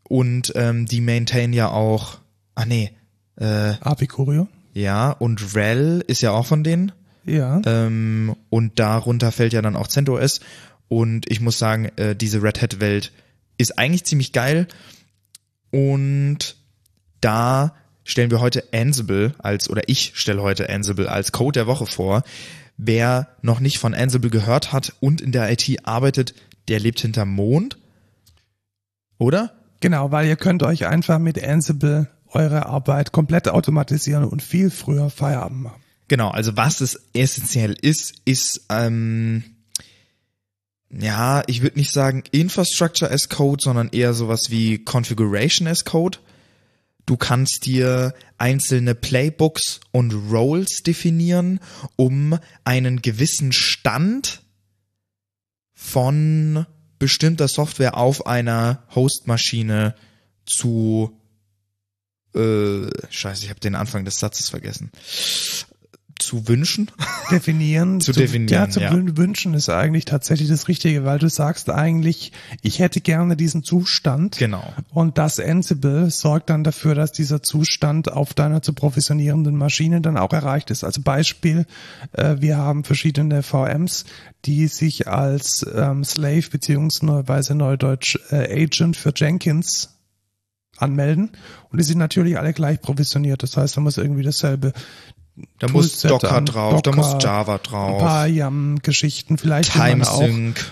und ähm, die maintain ja auch. Ah nee, äh, Apicurio. ja und RHEL ist ja auch von denen. Ja. Ähm, und darunter fällt ja dann auch CentOS. Und ich muss sagen, äh, diese Red Hat Welt ist eigentlich ziemlich geil. Und da stellen wir heute Ansible als, oder ich stelle heute Ansible als Code der Woche vor. Wer noch nicht von Ansible gehört hat und in der IT arbeitet, der lebt hinterm Mond. Oder? Genau, weil ihr könnt euch einfach mit Ansible eure Arbeit komplett automatisieren und viel früher Feierabend machen. Genau, also was es essentiell ist, ist, ähm, ja, ich würde nicht sagen Infrastructure as Code, sondern eher sowas wie Configuration as Code. Du kannst dir einzelne Playbooks und Roles definieren, um einen gewissen Stand von bestimmter Software auf einer Hostmaschine zu äh, scheiße, ich habe den Anfang des Satzes vergessen. Zu wünschen. Definieren. Zu definieren, Ja, zu ja. wün- wünschen ist eigentlich tatsächlich das Richtige, weil du sagst eigentlich, ich hätte gerne diesen Zustand. Genau. Und das Ansible sorgt dann dafür, dass dieser Zustand auf deiner zu provisionierenden Maschine dann auch erreicht ist. Also Beispiel, äh, wir haben verschiedene VMs, die sich als ähm, Slave beziehungsweise Neudeutsch äh, Agent für Jenkins anmelden und die sind natürlich alle gleich provisioniert. Das heißt, da muss irgendwie dasselbe Da muss Docker drauf, da Docker, muss Java ein drauf. paar YAM-Geschichten, vielleicht man auch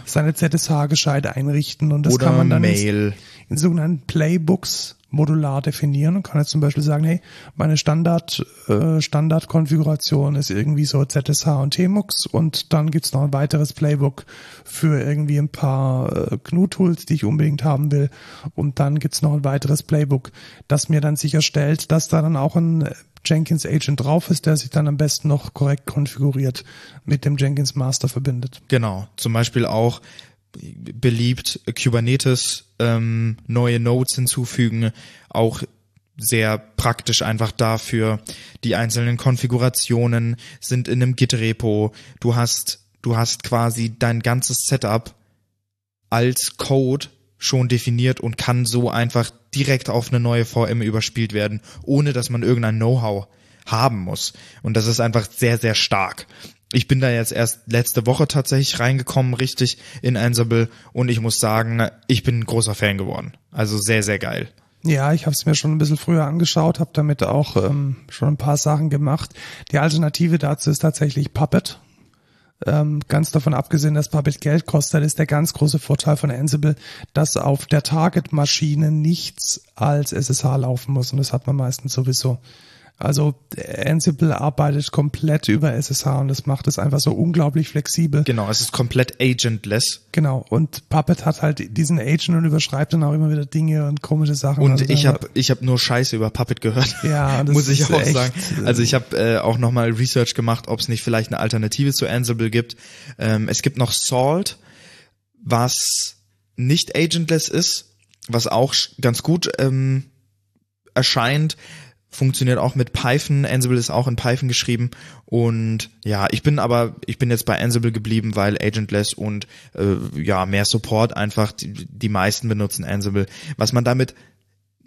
seine ZSH gescheit einrichten und das oder kann man dann in, Mail. in sogenannten Playbooks modular definieren und kann jetzt zum Beispiel sagen, hey, meine Standard äh, Standardkonfiguration ist irgendwie so ZSH und Tmux und dann gibt's noch ein weiteres Playbook für irgendwie ein paar äh, GNU-Tools, die ich unbedingt haben will und dann gibt's noch ein weiteres Playbook, das mir dann sicherstellt, dass da dann auch ein Jenkins Agent drauf ist, der sich dann am besten noch korrekt konfiguriert mit dem Jenkins Master verbindet. Genau, zum Beispiel auch beliebt Kubernetes ähm, neue Nodes hinzufügen, auch sehr praktisch einfach dafür. Die einzelnen Konfigurationen sind in einem Git-Repo. Du hast, du hast quasi dein ganzes Setup als Code schon definiert und kann so einfach direkt auf eine neue VM überspielt werden, ohne dass man irgendein Know-how haben muss. Und das ist einfach sehr, sehr stark. Ich bin da jetzt erst letzte Woche tatsächlich reingekommen, richtig in Ansible und ich muss sagen, ich bin ein großer Fan geworden. Also sehr, sehr geil. Ja, ich habe es mir schon ein bisschen früher angeschaut, habe damit auch ähm, schon ein paar Sachen gemacht. Die Alternative dazu ist tatsächlich Puppet. Ähm, ganz davon abgesehen, dass Puppet Geld kostet, ist der ganz große Vorteil von Ansible, dass auf der Target-Maschine nichts als SSH laufen muss und das hat man meistens sowieso. Also Ansible arbeitet komplett über SSH und das macht es einfach so unglaublich flexibel. Genau, es ist komplett agentless. Genau. Und Puppet hat halt diesen Agent und überschreibt dann auch immer wieder Dinge und komische Sachen. Und Also ich habe ich hab nur Scheiße über Puppet gehört. Ja, das muss ich auch echt, sagen. Also ich habe äh, auch nochmal Research gemacht, ob es nicht vielleicht eine Alternative zu Ansible gibt. Ähm, es gibt noch Salt, was nicht agentless ist, was auch ganz gut ähm, erscheint. Funktioniert auch mit Python. Ansible ist auch in Python geschrieben. Und ja, ich bin aber, ich bin jetzt bei Ansible geblieben, weil agentless und äh, ja, mehr Support einfach, die, die meisten benutzen Ansible. Was man damit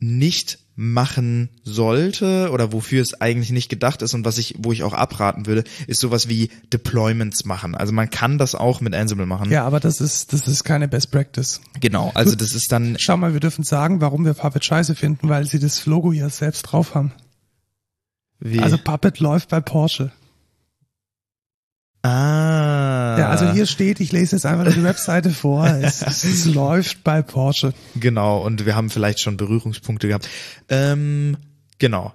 nicht machen sollte oder wofür es eigentlich nicht gedacht ist und was ich, wo ich auch abraten würde, ist sowas wie Deployments machen. Also man kann das auch mit Ansible machen. Ja, aber das ist, das ist keine Best Practice. Genau. Also das ist dann, Schau mal, wir dürfen sagen, warum wir Puppet scheiße finden, weil sie das Logo ja selbst drauf haben. wie, Also Puppet läuft bei Porsche. Ah, Ja, also hier steht, ich lese jetzt einfach die Webseite vor, es, es, es läuft bei Porsche. Genau, und wir haben vielleicht schon Berührungspunkte gehabt. Ähm, genau.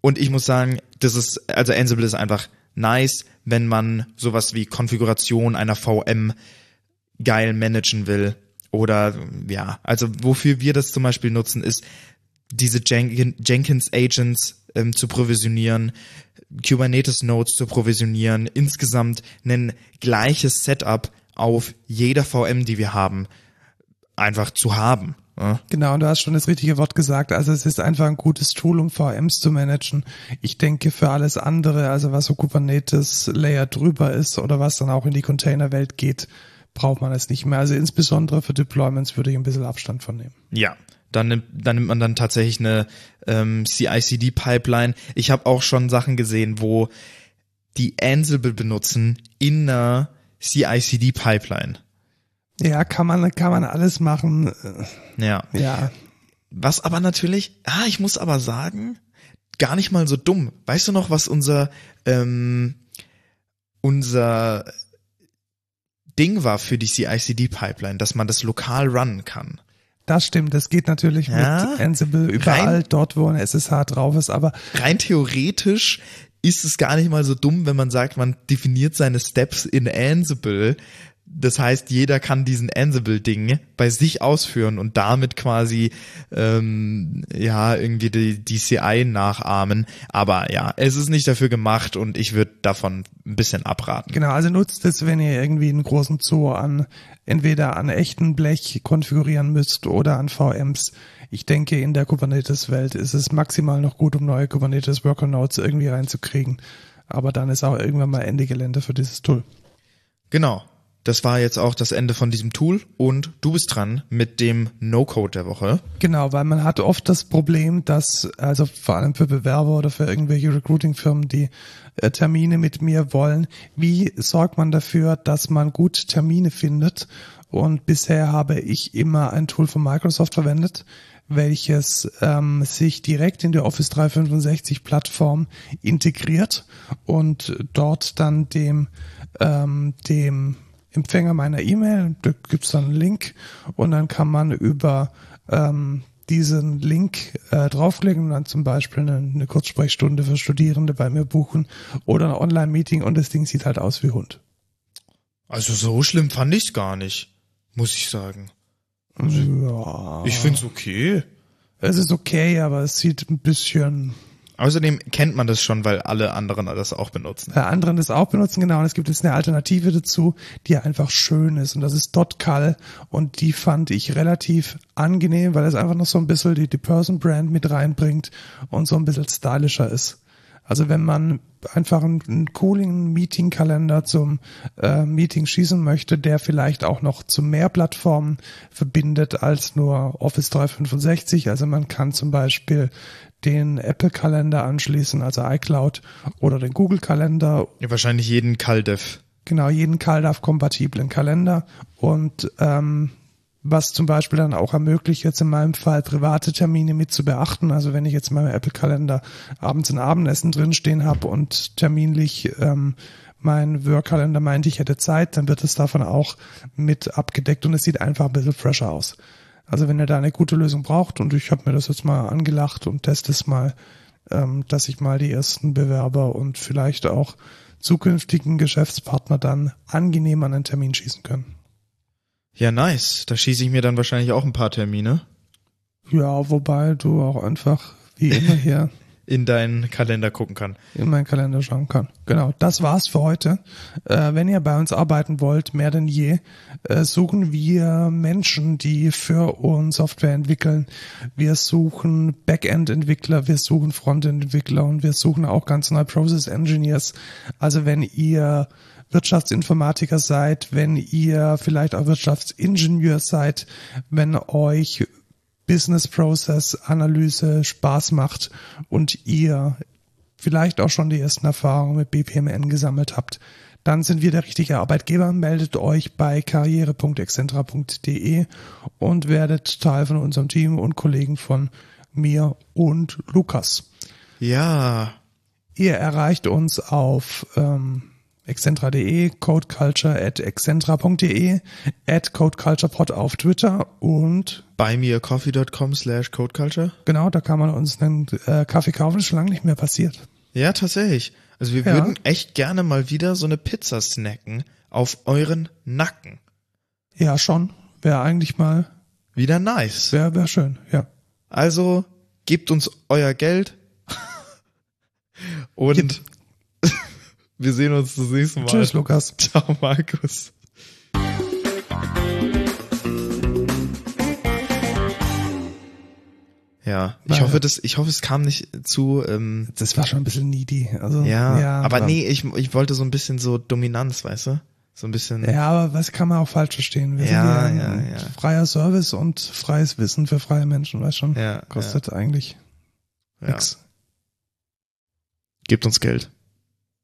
Und ich muss sagen, das ist, also Ansible ist einfach nice, wenn man sowas wie Konfiguration einer VM geil managen will. Oder ja, also wofür wir das zum Beispiel nutzen, ist diese Jen Jenkins Agents ähm, zu provisionieren, Kubernetes Nodes zu provisionieren, insgesamt ein gleiches Setup auf jeder VM, die wir haben, einfach zu haben. Ja? Genau, und du hast schon das richtige Wort gesagt. Also es ist einfach ein gutes Tool, um VMs zu managen. Ich denke für alles andere, also was so Kubernetes Layer drüber ist oder was dann auch in die Containerwelt geht, braucht man es nicht mehr. Also insbesondere für Deployments würde ich ein bisschen Abstand von nehmen. Ja, dann nimmt, dann nimmt man dann tatsächlich eine ähm, CI/CD-Pipeline. Ich habe auch schon Sachen gesehen, wo die Ansible benutzen in einer CI/CD-Pipeline. Ja, kann man, kann man alles machen. Ja. Ja, Was aber natürlich, ah, ich muss aber sagen, gar nicht mal so dumm. Weißt du noch, was unser ähm, unser Ding war für die CI/CD-Pipeline, dass man das lokal runnen kann? Das stimmt. Das geht natürlich Ja, mit Ansible überall rein- dort, wo ein SSH drauf ist. Aber rein theoretisch ist es gar nicht mal so dumm, wenn man sagt, man definiert seine Steps in Ansible. Das heißt, jeder kann diesen Ansible-Ding bei sich ausführen und damit quasi ähm, ja irgendwie die, die CI nachahmen. Aber ja, es ist nicht dafür gemacht und ich würde davon ein bisschen abraten. Genau, also nutzt es, wenn ihr irgendwie einen großen Zoo an entweder an echten Blech konfigurieren müsst oder an VMs. Ich denke, in der Kubernetes-Welt ist es maximal noch gut, um neue Kubernetes Worker Nodes irgendwie reinzukriegen. Aber dann ist auch irgendwann mal Ende Gelände für dieses Tool. Genau. Das war jetzt auch das Ende von diesem Tool und du bist dran mit dem No-Code der Woche. Genau, weil man hat oft das Problem, dass, also vor allem für Bewerber oder für irgendwelche Recruiting-Firmen, die Termine mit mir wollen, wie sorgt man dafür, dass man gut Termine findet? Und bisher habe ich immer ein Tool von Microsoft verwendet, welches ähm, sich direkt in der Office 365 Plattform integriert und dort dann dem, ähm, dem Empfänger meiner E-Mail, da gibt's dann einen Link und dann kann man über ähm, diesen Link äh, draufklicken und dann zum Beispiel eine, eine Kurzsprechstunde für Studierende bei mir buchen oder ein Online-Meeting und das Ding sieht halt aus wie Hund. Also so schlimm fand ich's gar nicht, muss ich sagen. Ja. Ich find's okay. Es ist okay, aber es sieht ein bisschen Außerdem kennt man das schon, weil alle anderen das auch benutzen. äh, anderen das auch benutzen, genau. Und es gibt jetzt eine Alternative dazu, die einfach schön ist. Und das ist Dotcal. Und die fand ich relativ angenehm, weil es einfach noch so ein bisschen die, die Person Brand mit reinbringt und so ein bisschen stylischer ist. Also wenn man einfach einen, einen coolen Meeting-Kalender zum äh, Meeting schießen möchte, der vielleicht auch noch zu mehr Plattformen verbindet als nur Office 365. Also man kann zum Beispiel den Apple-Kalender anschließen, also iCloud oder den Google-Kalender Ja, wahrscheinlich jeden CalDev. genau jeden CalDAV-kompatiblen Kalender und ähm, was zum Beispiel dann auch ermöglicht, jetzt in meinem Fall private Termine mit zu beachten. Also wenn ich jetzt in meinem Apple-Kalender abends ein Abendessen drinstehen habe und terminlich ähm, mein Work-Kalender meint, ich hätte Zeit, dann wird es davon auch mit abgedeckt und es sieht einfach ein bisschen fresher aus. Also wenn ihr da eine gute Lösung braucht und ich habe mir das jetzt mal angelacht und teste es mal, ähm, dass ich mal die ersten Bewerber und vielleicht auch zukünftigen Geschäftspartner dann angenehm an einen Termin schießen können. Ja, nice. Da schieße ich mir dann wahrscheinlich auch ein paar Termine Ja, wobei du auch einfach wie immer hier in deinen Kalender gucken kann. in meinen Kalender schauen kann. Genau, das war's für heute. Äh, wenn ihr bei uns arbeiten wollt, mehr denn je, äh, suchen wir Menschen, die für uns Software entwickeln. Wir suchen Backend-Entwickler, wir suchen Frontend-Entwickler und wir suchen auch ganz neue Process Engineers. Also wenn ihr Wirtschaftsinformatiker seid, wenn ihr vielleicht auch Wirtschaftsingenieur seid, wenn euch Business Process Analyse Spaß macht und ihr vielleicht auch schon die ersten Erfahrungen mit BPMN gesammelt habt, dann sind wir der richtige Arbeitgeber. Meldet euch bei karriere.excentra.de und werdet Teil von unserem Team und Kollegen von mir und Lukas. Ja, Ihr erreicht uns auf ähm, excentra.de, codeculture at excentra.de, at codeculturepod auf Twitter und buymeacoffee.com slash codeculture. genau, da kann man uns einen äh, Kaffee kaufen. Ist schon lange nicht mehr passiert. Ja, tatsächlich. Also wir Ja. würden echt gerne mal wieder so eine Pizza snacken auf euren Nacken. Ja, schon. Wäre eigentlich mal, Wieder nice. wäre wär schön, ja. Also gebt uns euer Geld und wir sehen uns das nächste Mal. Tschüss, Lukas. Ciao, Markus. Ja, ich Naja. hoffe, das, ich hoffe, es kam nicht zu, ähm, Das war schon ein bisschen needy. Also, ja, aber war- nee, ich, ich wollte so ein bisschen so Dominanz, weißt du? So ein bisschen. Ja, aber was kann man auch falsch verstehen? Wir Ja, ja, ein ja. freier Service und freies Wissen für freie Menschen, weißt schon? Ja, Kostet eigentlich ja. nix. Gebt uns Geld.